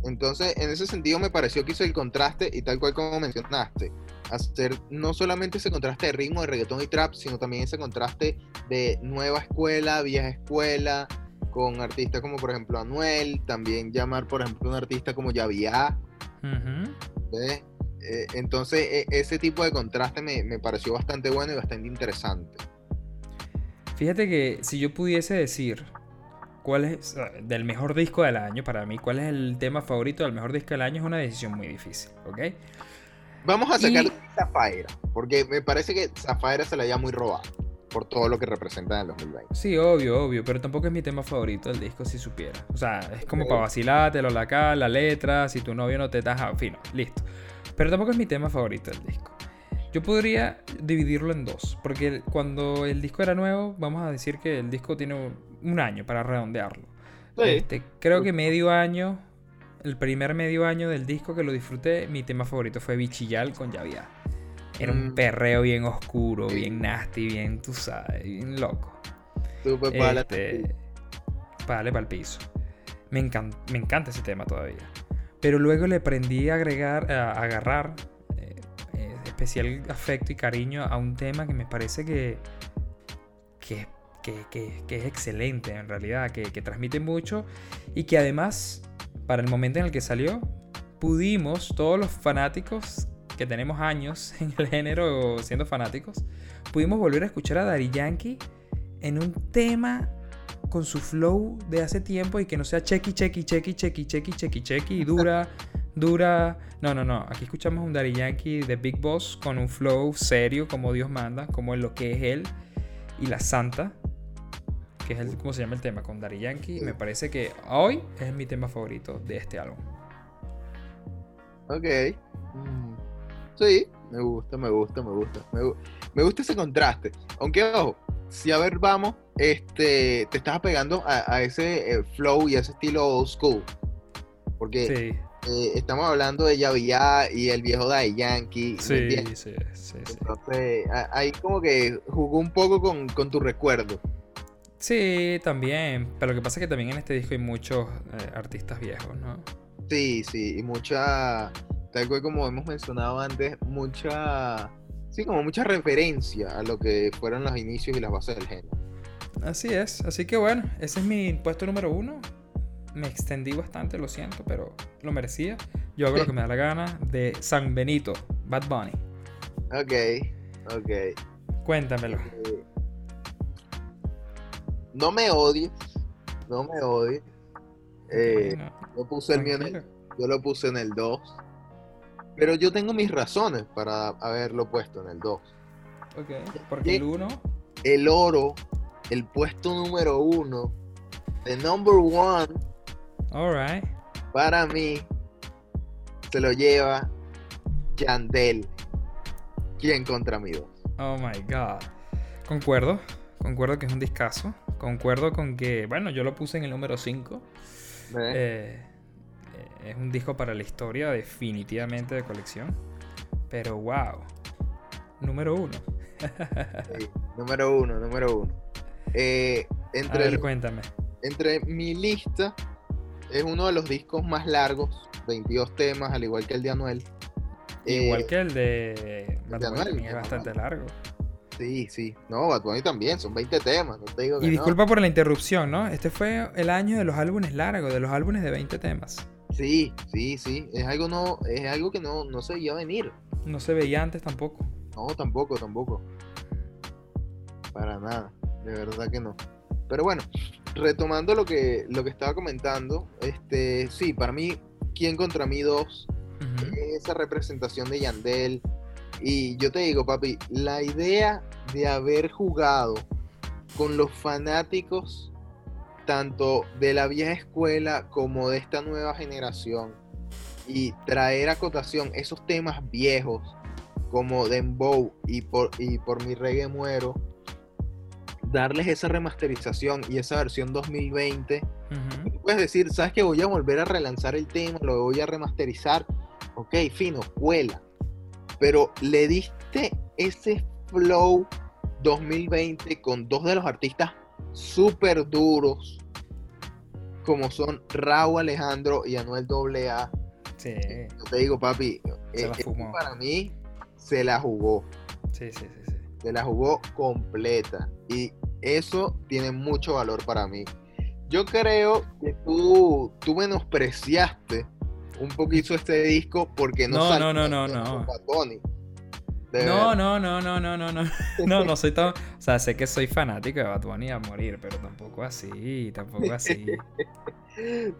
Entonces, en ese sentido me pareció que hizo el contraste y tal cual como mencionaste, hacer no solamente ese contraste de ritmo de reggaetón y trap, sino también ese contraste de nueva escuela, vieja escuela, con artistas como por ejemplo Anuel, también llamar por ejemplo un artista como Yavia. Eh, entonces, e, ese tipo de contraste me, me pareció bastante bueno y bastante interesante. Fíjate que si yo pudiese decir cuál es del mejor disco del año, para mí, cuál es el tema favorito del mejor disco del año, es una decisión muy difícil, ¿ok? Vamos a sacar Zafaira, porque me parece que Zafaira se la haya muy robada por todo lo que representa en el 2020. Sí, obvio, obvio, pero tampoco es mi tema favorito del disco, si supiera. O sea, es como para vacilártelo la acá, la letra, si tu novio no te taja, en fin, listo. Pero tampoco es mi tema favorito del disco. Yo podría dividirlo en dos, porque cuando el disco era nuevo, vamos a decir que el disco tiene un año para redondearlo. Este, creo que medio año, el primer medio año del disco que lo disfruté, mi tema favorito fue Bichillal con Yavia. Era un mm. perreo bien oscuro, bien nasty, bien, tú sabes, bien loco. Super este, para el piso. Me, me encanta ese tema todavía. Pero luego le aprendí a agregar, a agarrar especial afecto y cariño a un tema que me parece que, que, es excelente en realidad, que, transmite mucho y que además, para el momento en el que salió, pudimos, todos los fanáticos que tenemos años en el género siendo fanáticos, pudimos volver a escuchar a Daddy Yankee en un tema con su flow de hace tiempo y que no sea chequi, chequi, chequi, chequi, chequi, chequi, chequi y dura dura. No, no, no. Aquí escuchamos un Daddy Yankee de Big Boss con un flow serio, como Dios manda, como lo que es él. Y la Santa, que es el, ¿cómo se llama el tema? Con Daddy Yankee. Me parece que hoy es mi tema favorito de este álbum. Ok. Mm. Sí, me gusta, me gusta, me gusta. Me, gusta ese contraste. Aunque, ojo, si a ver, vamos, este, te estás pegando a, ese eh, flow y a ese estilo old school. Porque sí. Eh, estamos hablando de Yavia y el viejo Dai Yankee. Sí, sí, sí, Entonces, ahí como que jugó un poco con, tu recuerdo. Sí, también. Pero lo que pasa es que también en este disco hay muchos eh, artistas viejos, ¿no? Sí, sí, y mucha, tal cual como hemos mencionado antes, mucha, sí, como mucha referencia a lo que fueron los inicios y las bases del género. Así es, así que bueno, ese es mi puesto número uno. Me extendí bastante, lo siento, pero lo merecía. Yo hago lo que me da la gana de San Benito, Bad Bunny. Ok, ok. Cuéntamelo. Eh, no me odies, no me odies. Eh, Bueno, yo puse el mío en el, yo lo puse en el 2. Pero yo tengo mis razones para haberlo puesto en el 2. Ok, porque el uno, El oro, el puesto número uno, the number one, alright. para mí, se lo lleva Yandel. ¿Quién contra mí dos? Oh my god. Concuerdo, concuerdo que es un discazo. Concuerdo con que, bueno, yo lo puse en el número 5. ¿Ves? Eh, eh, es un disco para la historia, definitivamente de colección. Pero wow. Número uno. Sí, número uno, número uno. Eh, A entre, ver, el- cuéntame. entre mi lista, es uno de los discos más largos, 22 temas, al igual que el de Anuel. Igual Eh, que el de de Anuel, es bastante Anuel. largo. Sí, sí. No, Bad Bunny también, son 20 temas, no te digo que Y no. disculpa por la interrupción, ¿no? Este fue el año de los álbumes largos, de los álbumes de 20 temas. Sí, sí, sí. Es algo, no, es algo que no, no se veía venir. No se veía antes tampoco. No, tampoco, tampoco. Para nada, de verdad que no. Pero bueno, retomando lo que, lo que estaba comentando, este, sí, para mí, ¿Quién contra mí dos? Esa representación de Yandel. Y yo te digo, papi, la idea de haber jugado con los fanáticos, tanto de la vieja escuela como de esta nueva generación, y traer a cotación esos temas viejos, como Dembow y por, y por mi reggae muero, darles esa remasterización y esa versión 2020 Ujú. Tú puedes decir, ¿sabes que Voy a volver a relanzar el tema, lo voy a remasterizar. Ok, fino, cuela. Pero le diste ese flow 2020 con dos de los artistas súper duros, como son Raúl Alejandro y Anuel AA. Sí, Yo te digo, papi, eh, este para mí se la jugó. sí, sí, sí. sí. se la jugó completa. Y eso tiene mucho valor para mí. Yo creo que tú, tú menospreciaste un poquito este disco porque no No, no, no, no, no. No, no, no, no, no, no, no. No, no soy tan. O sea, sé que soy fanático de Bad Bunny a morir, pero tampoco así, tampoco así.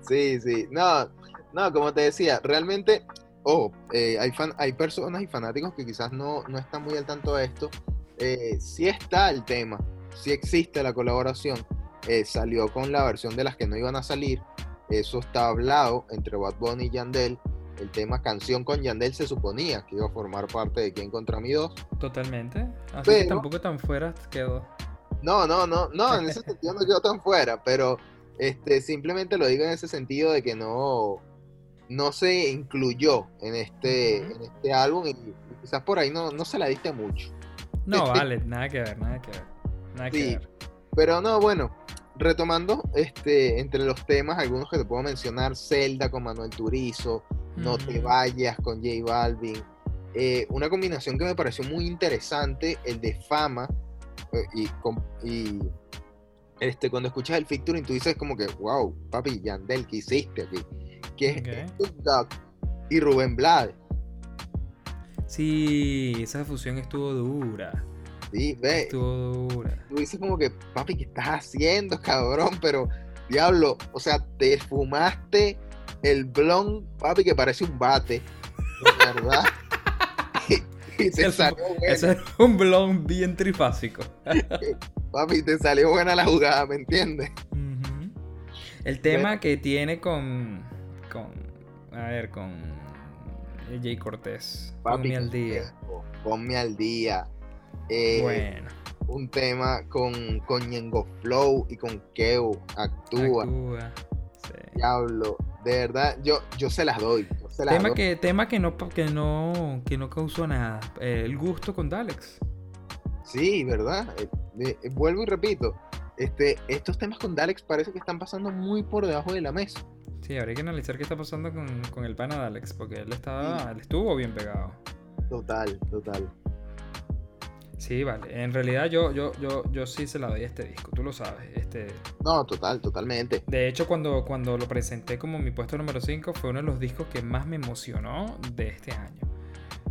Sí, sí. No, no, como te decía, realmente, ojo, eh, hay, fan, hay personas y fanáticos que quizás no, no están muy al tanto de esto. Eh, sí está el tema, sí existe la colaboración. eh, salió con la versión de las que no iban a salir. Eso está hablado entre Bad Bunny y Yandel. El tema canción con Yandel se suponía que iba a formar parte de Quién contra mí 2. Totalmente. Así que tampoco tan fuera quedó. No, no, no, no, en ese sentido no quedó tan fuera, pero este, simplemente lo digo en ese sentido de que no, no se incluyó en este, en este álbum y quizás por ahí no, no se la diste mucho. No, vale, nada que ver, nada que ver. Nada que ver. Pero no, bueno, retomando este, entre los temas, algunos que te puedo mencionar, Zelda con Manuel Turizo, No te Ujú. vayas con J Balvin. Eh, una combinación que me pareció muy interesante, el de Fama. eh, y, este, cuando escuchas el featuring, tú dices como que, wow, papi, Yandel, ¿qué hiciste aquí? Que es Ok. Snoop Dogg y Rubén Blades. Sí, esa fusión estuvo dura. ¿Sí? Ve, Estuvo dura. tú dices como que, papi, ¿qué estás haciendo, cabrón? Pero, diablo, o sea, te fumaste el blon, papi, que parece un bate, de verdad. y, y te salió bueno. Ese es un blond bien trifásico. Papi, te salió buena la jugada, ¿me entiendes? El tema que tiene con. con. A ver, con. Jay Cortés. Ponme al día. Ponme al día. Eh, Bueno, Un tema con, con Ñengo Flow y con Keo. Actúa. actúa. Sí. Diablo. De verdad, yo, yo se las doy. yo se las Tema doy. que, tema que no que no que no causó nada. Eh, el gusto con Dalex. Sí, ¿verdad? Eh, vuelvo y repito. este, estos temas con Dalex parece que están pasando muy por debajo de la mesa. Sí, habría que analizar qué está pasando con, con el pana de Alex, porque él estaba, él estuvo bien pegado. Total, total. Sí, vale. En realidad yo, yo, yo, yo sí se la doy a este disco, tú lo sabes. Este, No, total, totalmente. de hecho, cuando, cuando lo presenté como mi puesto número 5, fue uno de los discos que más me emocionó de este año.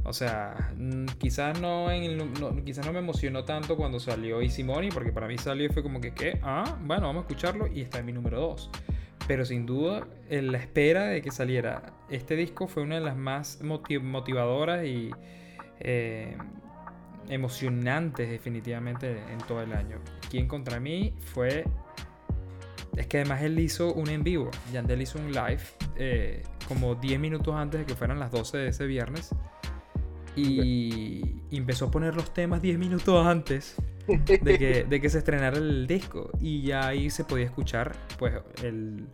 O sea, mm, quizás no, en no- quizás no me emocionó tanto cuando salió Easy Money, porque para mí salió y fue como que, ¿qué? Ah, bueno, vamos a escucharlo y está en mi número 2. Pero sin duda, en la espera de que saliera este disco fue una de las más moti- motivadoras y eh, emocionantes definitivamente en todo el año. Quien contra mí fue... Es que además él hizo un en vivo. Yandel hizo un live eh, como 10 minutos antes de que fueran las 12 de ese viernes. Y empezó a poner los temas 10 minutos antes de que, de que se estrenara el disco. Y ya ahí se podía escuchar pues el,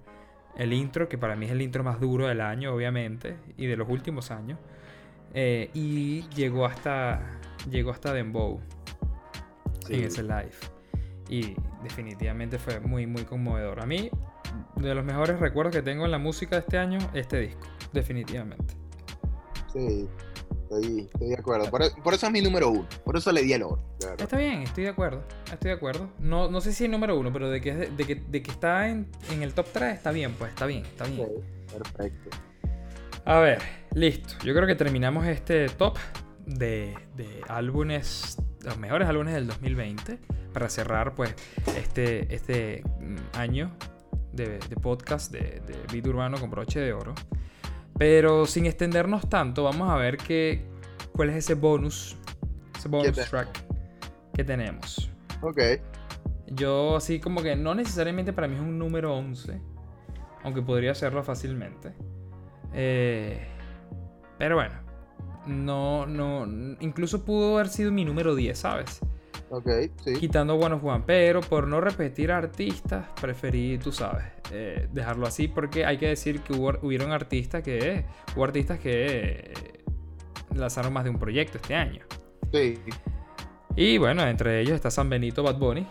el intro, que para mí es el intro más duro del año, obviamente, y de los últimos años. Eh, y llegó hasta, llegó hasta Dembow Sí. en ese live. Y definitivamente fue muy, muy conmovedor. A mí, de los mejores recuerdos que tengo en la música de este año, este disco. Definitivamente. Sí, estoy, estoy de acuerdo. Por, por eso es mi número uno. Por eso le di el oro. Está bien, estoy de acuerdo. Estoy de acuerdo. No, no sé si es número uno, pero de que, de, que, de que está en, en el top 3, está bien, pues está bien, está bien. Perfecto. A ver, listo. Yo creo que terminamos este top de, de álbumes, los mejores álbumes del 2020, para cerrar pues este, este mm, año de, de podcast de, de Beat Urbano con broche de oro. Pero sin extendernos tanto, vamos a ver qué, cuál es ese bonus, ese bonus track que tenemos. Ok. Yo así como que no necesariamente para mí es un número 11, aunque podría serlo fácilmente. Eh, pero bueno, no, no, incluso pudo haber sido mi número 10, ¿sabes? Ok, sí. Quitando One of One, pero por no repetir artistas, preferí, tú sabes, eh, dejarlo así porque hay que decir que hubo, hubieron artistas que, hubo artistas que lanzaron más de un proyecto este año. Sí. Y bueno, entre ellos está San Benito Bad Bunny,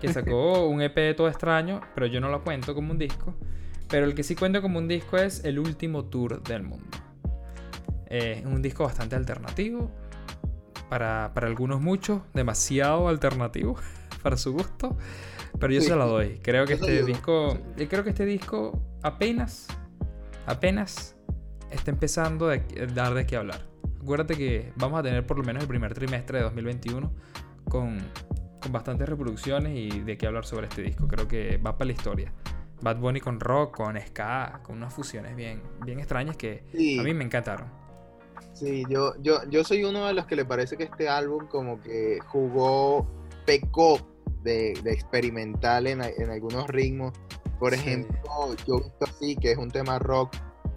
que sacó un EP todo extraño, pero yo no lo cuento como un disco. Pero el que sí cuento como un disco es El último tour del mundo. Es un disco bastante alternativo. Para, para algunos muchos, demasiado alternativo para su gusto. Pero yo Sí. se la doy. Creo que este disco. yo Creo que este disco apenas. Apenas está empezando a dar de qué hablar. Acuérdate que vamos a tener por lo menos el primer trimestre de 2021 con, con bastantes reproducciones y de qué hablar sobre este disco. Creo que va para la historia. Bad Bunny con rock, con ska, con unas fusiones bien, bien extrañas que Sí. a mí me encantaron. Sí, yo, yo, yo soy uno de los que le parece que este álbum como que jugó, pecó de, de experimental en, algunos ritmos. Por Sí. ejemplo, yo visto así, que es un tema rock,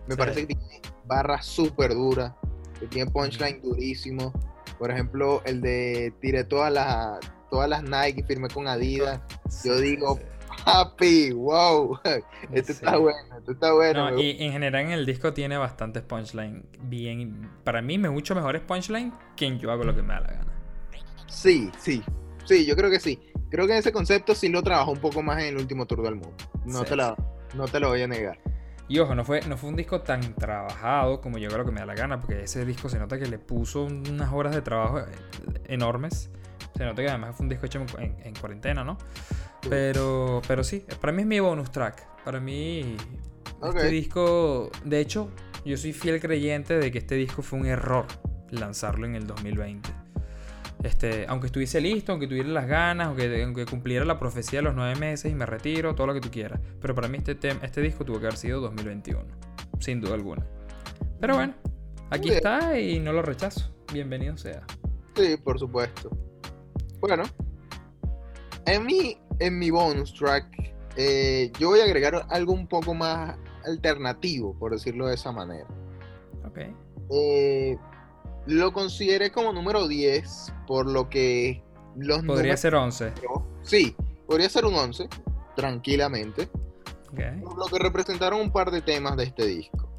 me Sí. parece que tiene barras súper duras, que tiene punchline durísimo. Por ejemplo, el de tiré todas las, todas las Nike y firmé con Adidas. Yo digo, Happy, wow, sí. está bueno, este está bueno. No, y en general en el disco tiene bastantes punchline bien. Para mí, me mucho mejores punchline que en yo hago lo que me da la gana. Sí, sí, sí, yo creo que sí. Creo que ese concepto sí lo trabajó un poco más en el último tour del mundo. No, Sí, te, la, no te lo voy a negar. Y ojo, no fue, no fue un disco tan trabajado como yo hago lo que me da la gana, porque ese disco se nota que le puso unas horas de trabajo eh, enormes. Se nota que además fue un disco hecho en, en- en cuarentena, ¿no? Sí. Pero, pero sí, para mí es mi bonus track. Para mí, este disco, de hecho, yo soy fiel creyente de que este disco fue un error lanzarlo en el 2020. Este, aunque estuviese listo, aunque tuviera las ganas, aunque, aunque cumpliera la profecía de los nueve meses y me retiro, todo lo que tú quieras. Pero para mí este, este disco tuvo que haber sido 2021, sin duda alguna. Pero bueno, aquí bien. está y no lo rechazo. Bienvenido sea. Sí, por supuesto. Bueno, en mi, en mi bonus track, eh, yo voy a agregar algo un poco más alternativo, por decirlo de esa manera. Ok. Eh, lo consideré como número 10, por lo que los Podría números- ser 11. Sí, podría ser un 11, tranquilamente. Ok. por lo que representaron un par de temas de este disco.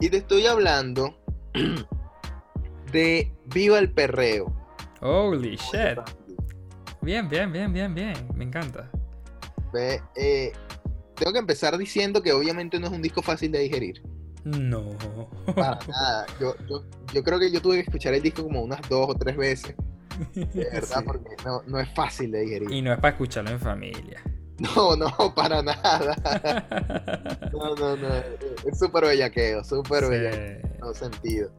Y te estoy hablando de Viva el Perreo. Holy shit. Bien, bien, bien, bien, bien. Me encanta. Ve, eh, tengo que empezar diciendo que obviamente no es un disco fácil de digerir. No. Para nada. Yo, yo, yo creo que yo tuve que escuchar el disco como unas dos o tres veces. De verdad, Sí. porque no, no es fácil de digerir. Y no es para escucharlo en familia. No, no, para nada. No, no, no. Es súper bellaqueo, súper bellaqueo. Sí. en todo sentido.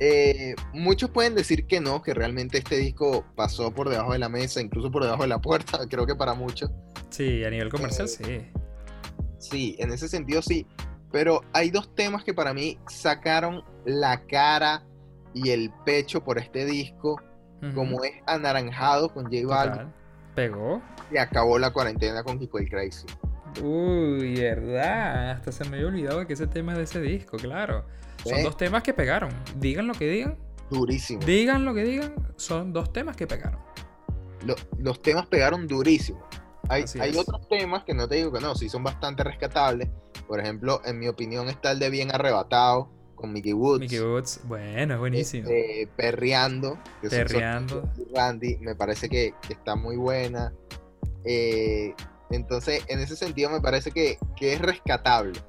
Eh, muchos pueden decir que no, que realmente este disco pasó por debajo de la mesa, incluso por debajo de la puerta, creo que para muchos. Sí, a nivel comercial Eh, sí. Sí, en ese sentido sí. Pero hay dos temas que para mí sacaron la cara y el pecho por este disco, como es Anaranjado con J Balvin. Pegó. y acabó la cuarentena con Kiko el Crazy. Uy, verdad. Hasta se me había olvidado que ese tema es de ese disco, claro. Son dos temas que pegaron. Digan lo que digan. Durísimo. Digan lo que digan. Son dos temas que pegaron. Lo- los temas pegaron durísimo. Hay, hay otros temas que no te digo que no, sí son bastante rescatables. Por ejemplo, en mi opinión está el de Bien Arrebatado con Mickey Woods. Mickey Woods, bueno, es buenísimo. este, Perreando. que Perreando. Randy, me parece que, que está muy buena. Eh, entonces, en ese sentido, me parece que, que es rescatable.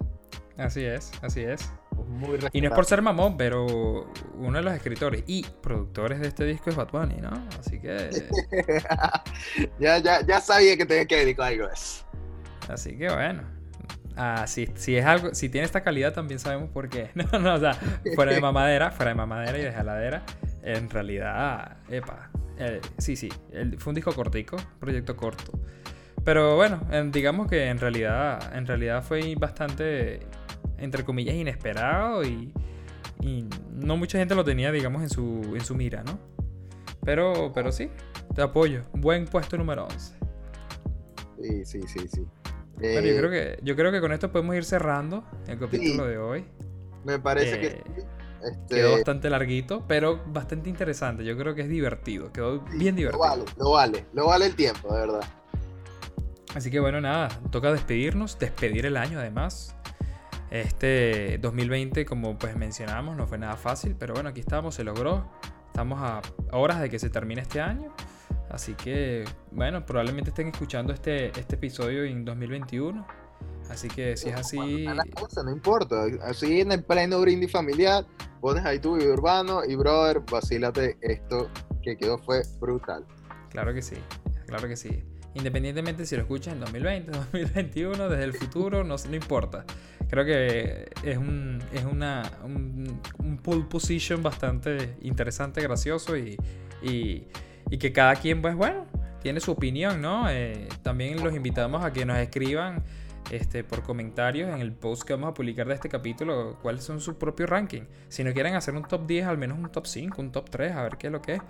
Así es, así es. Es muy rescatable. Y no es por ser mamón, pero uno de los escritores y productores de este disco es Bad Bunny, ¿no? Así que, ya, ya, ya sabía que tenía que dedicar algo a eso. así que bueno. Ah, si, si es algo, si tiene esta calidad también sabemos por qué. No, no, o sea, fuera de mamadera, fuera de mamadera y de jaladera, en realidad, epa, eh, sí, sí, el- fue un disco cortico, proyecto corto. Pero bueno, en- digamos que en realidad, en realidad fue bastante, entre comillas, inesperado y, y no mucha gente lo tenía, digamos, en su, en su mira, ¿no? Pero, pero sí, te apoyo. Buen puesto número 11. Sí, sí, sí, sí. Bueno, yo Eh, creo que, yo creo que con esto podemos ir cerrando el capítulo de hoy. Me parece que eh, sí. Este, Quedó bastante larguito, pero bastante interesante. Yo creo que es divertido. Quedó sí, bien Lo divertido. vale, lo vale, lo vale el tiempo, de verdad. Así que bueno, nada, toca despedirnos, despedir el año además. Este 2020, como pues mencionamos, no fue nada fácil, pero bueno, aquí estamos, se logró. Estamos a horas de que se termine este año. Así que, bueno, probablemente estén escuchando este, este episodio en 2021. Así que si es así, cosas, no importa. Así en el pleno brindis familiar, pones ahí tu video urbano y brother, vacílate esto que quedó fue brutal. Claro que sí, claro que sí. Independientemente si lo escuchas en 2020, 2021, desde el futuro, no, no importa. Creo que es, un, es una, un, pole position bastante interesante, gracioso y, y, que cada quien, pues bueno, tiene su opinión, ¿no? Eh, también los invitamos a que nos escriban este, por comentarios en el post que vamos a publicar de este capítulo cuáles son sus propios rankings. Si no quieren hacer un top 10, al menos un top 5, un top 3, a ver qué es lo que es.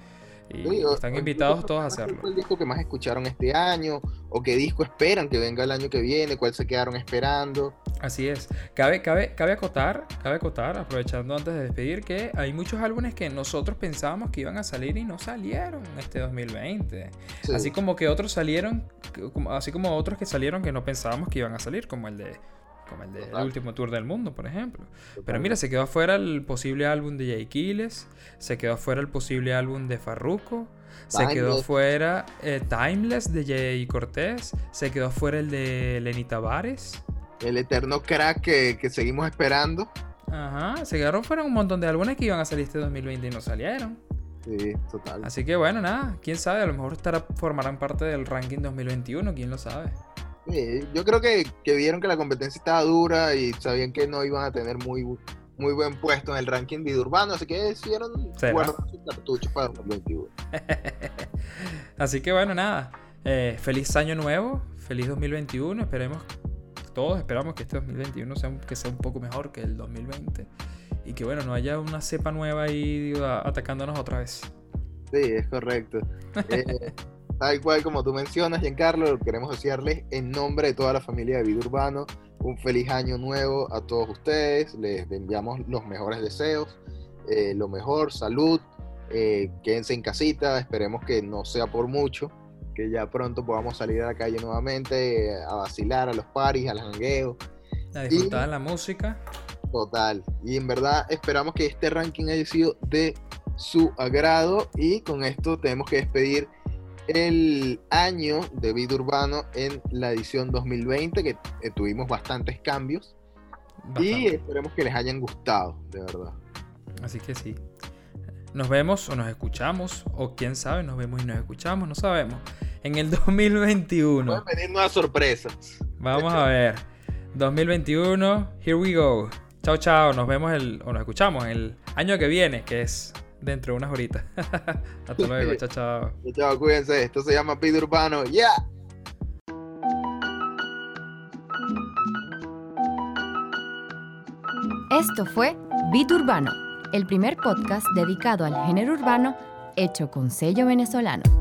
Y Sí, están invitados todos a cuál hacerlo. fue el disco que más escucharon este año? ¿O qué disco esperan que venga el año que viene? ¿Cuál se quedaron esperando? Así es. Cabe, cabe, cabe acotar, cabe acotar, aprovechando antes de despedir, que hay muchos álbumes que nosotros pensábamos que iban a salir y no salieron este 2020. Sí. Así como que otros salieron, así como otros que salieron que no pensábamos que iban a salir, como el de como el del Total. último tour del mundo, por ejemplo. Pero mira, se quedó afuera el posible álbum de Jay Quiles, se quedó afuera el posible álbum de Farruko, se quedó Timeless. fuera eh, Timeless de Jay Cortés, se quedó fuera el de Lenny Tavares. El eterno crack que, que seguimos esperando. Ajá, se quedaron fuera un montón de álbumes que iban a salir este 2020 y no salieron. Sí, total. Así que bueno, nada, quién sabe, a lo mejor estará, formarán parte del ranking 2021, quién lo sabe. Sí, yo creo que, que vieron que la competencia estaba dura y sabían que no iban a tener muy, muy buen puesto en el ranking video urbano, así que decidieron guardar sus cartuchos para 2021. Así que bueno, nada, eh, feliz año nuevo, feliz 2021, esperemos, todos esperamos que este 2021 sea, un- que sea un poco mejor que el 2020 y que bueno, no haya una cepa nueva ahí atacándonos otra vez. Sí, es correcto. Eh, tal cual como tú mencionas, Giancarlo, queremos desearles en nombre de toda la familia de Vida Urbano un feliz año nuevo a todos ustedes. Les enviamos los mejores deseos, eh, lo mejor, salud. eh, quédense en casita, esperemos que no sea por mucho, que ya pronto podamos salir a la calle nuevamente, eh, a vacilar, a los paris, al jangueo. A disfrutar la música. Total. Y en verdad esperamos que este ranking haya sido de su agrado. Y con esto tenemos que despedir el año de vida urbano en la edición 2020, que eh, tuvimos bastantes cambios. Y esperemos que les hayan gustado, de verdad. Así que sí. Nos vemos o nos escuchamos, o quién sabe, nos vemos y nos escuchamos, no sabemos. En el 2021. Pueden venir nuevas sorpresas. Vamos a ver. 2021, here we go. Chao, chao. Nos vemos el, o nos escuchamos el año que viene, que es dentro de unas horitas. Hasta luego, chao, chao. Chao, cuídense. Esto se llama Vida Urbano. ¡Ya! Esto fue Beat Urbano, el primer podcast dedicado al género urbano hecho con sello venezolano.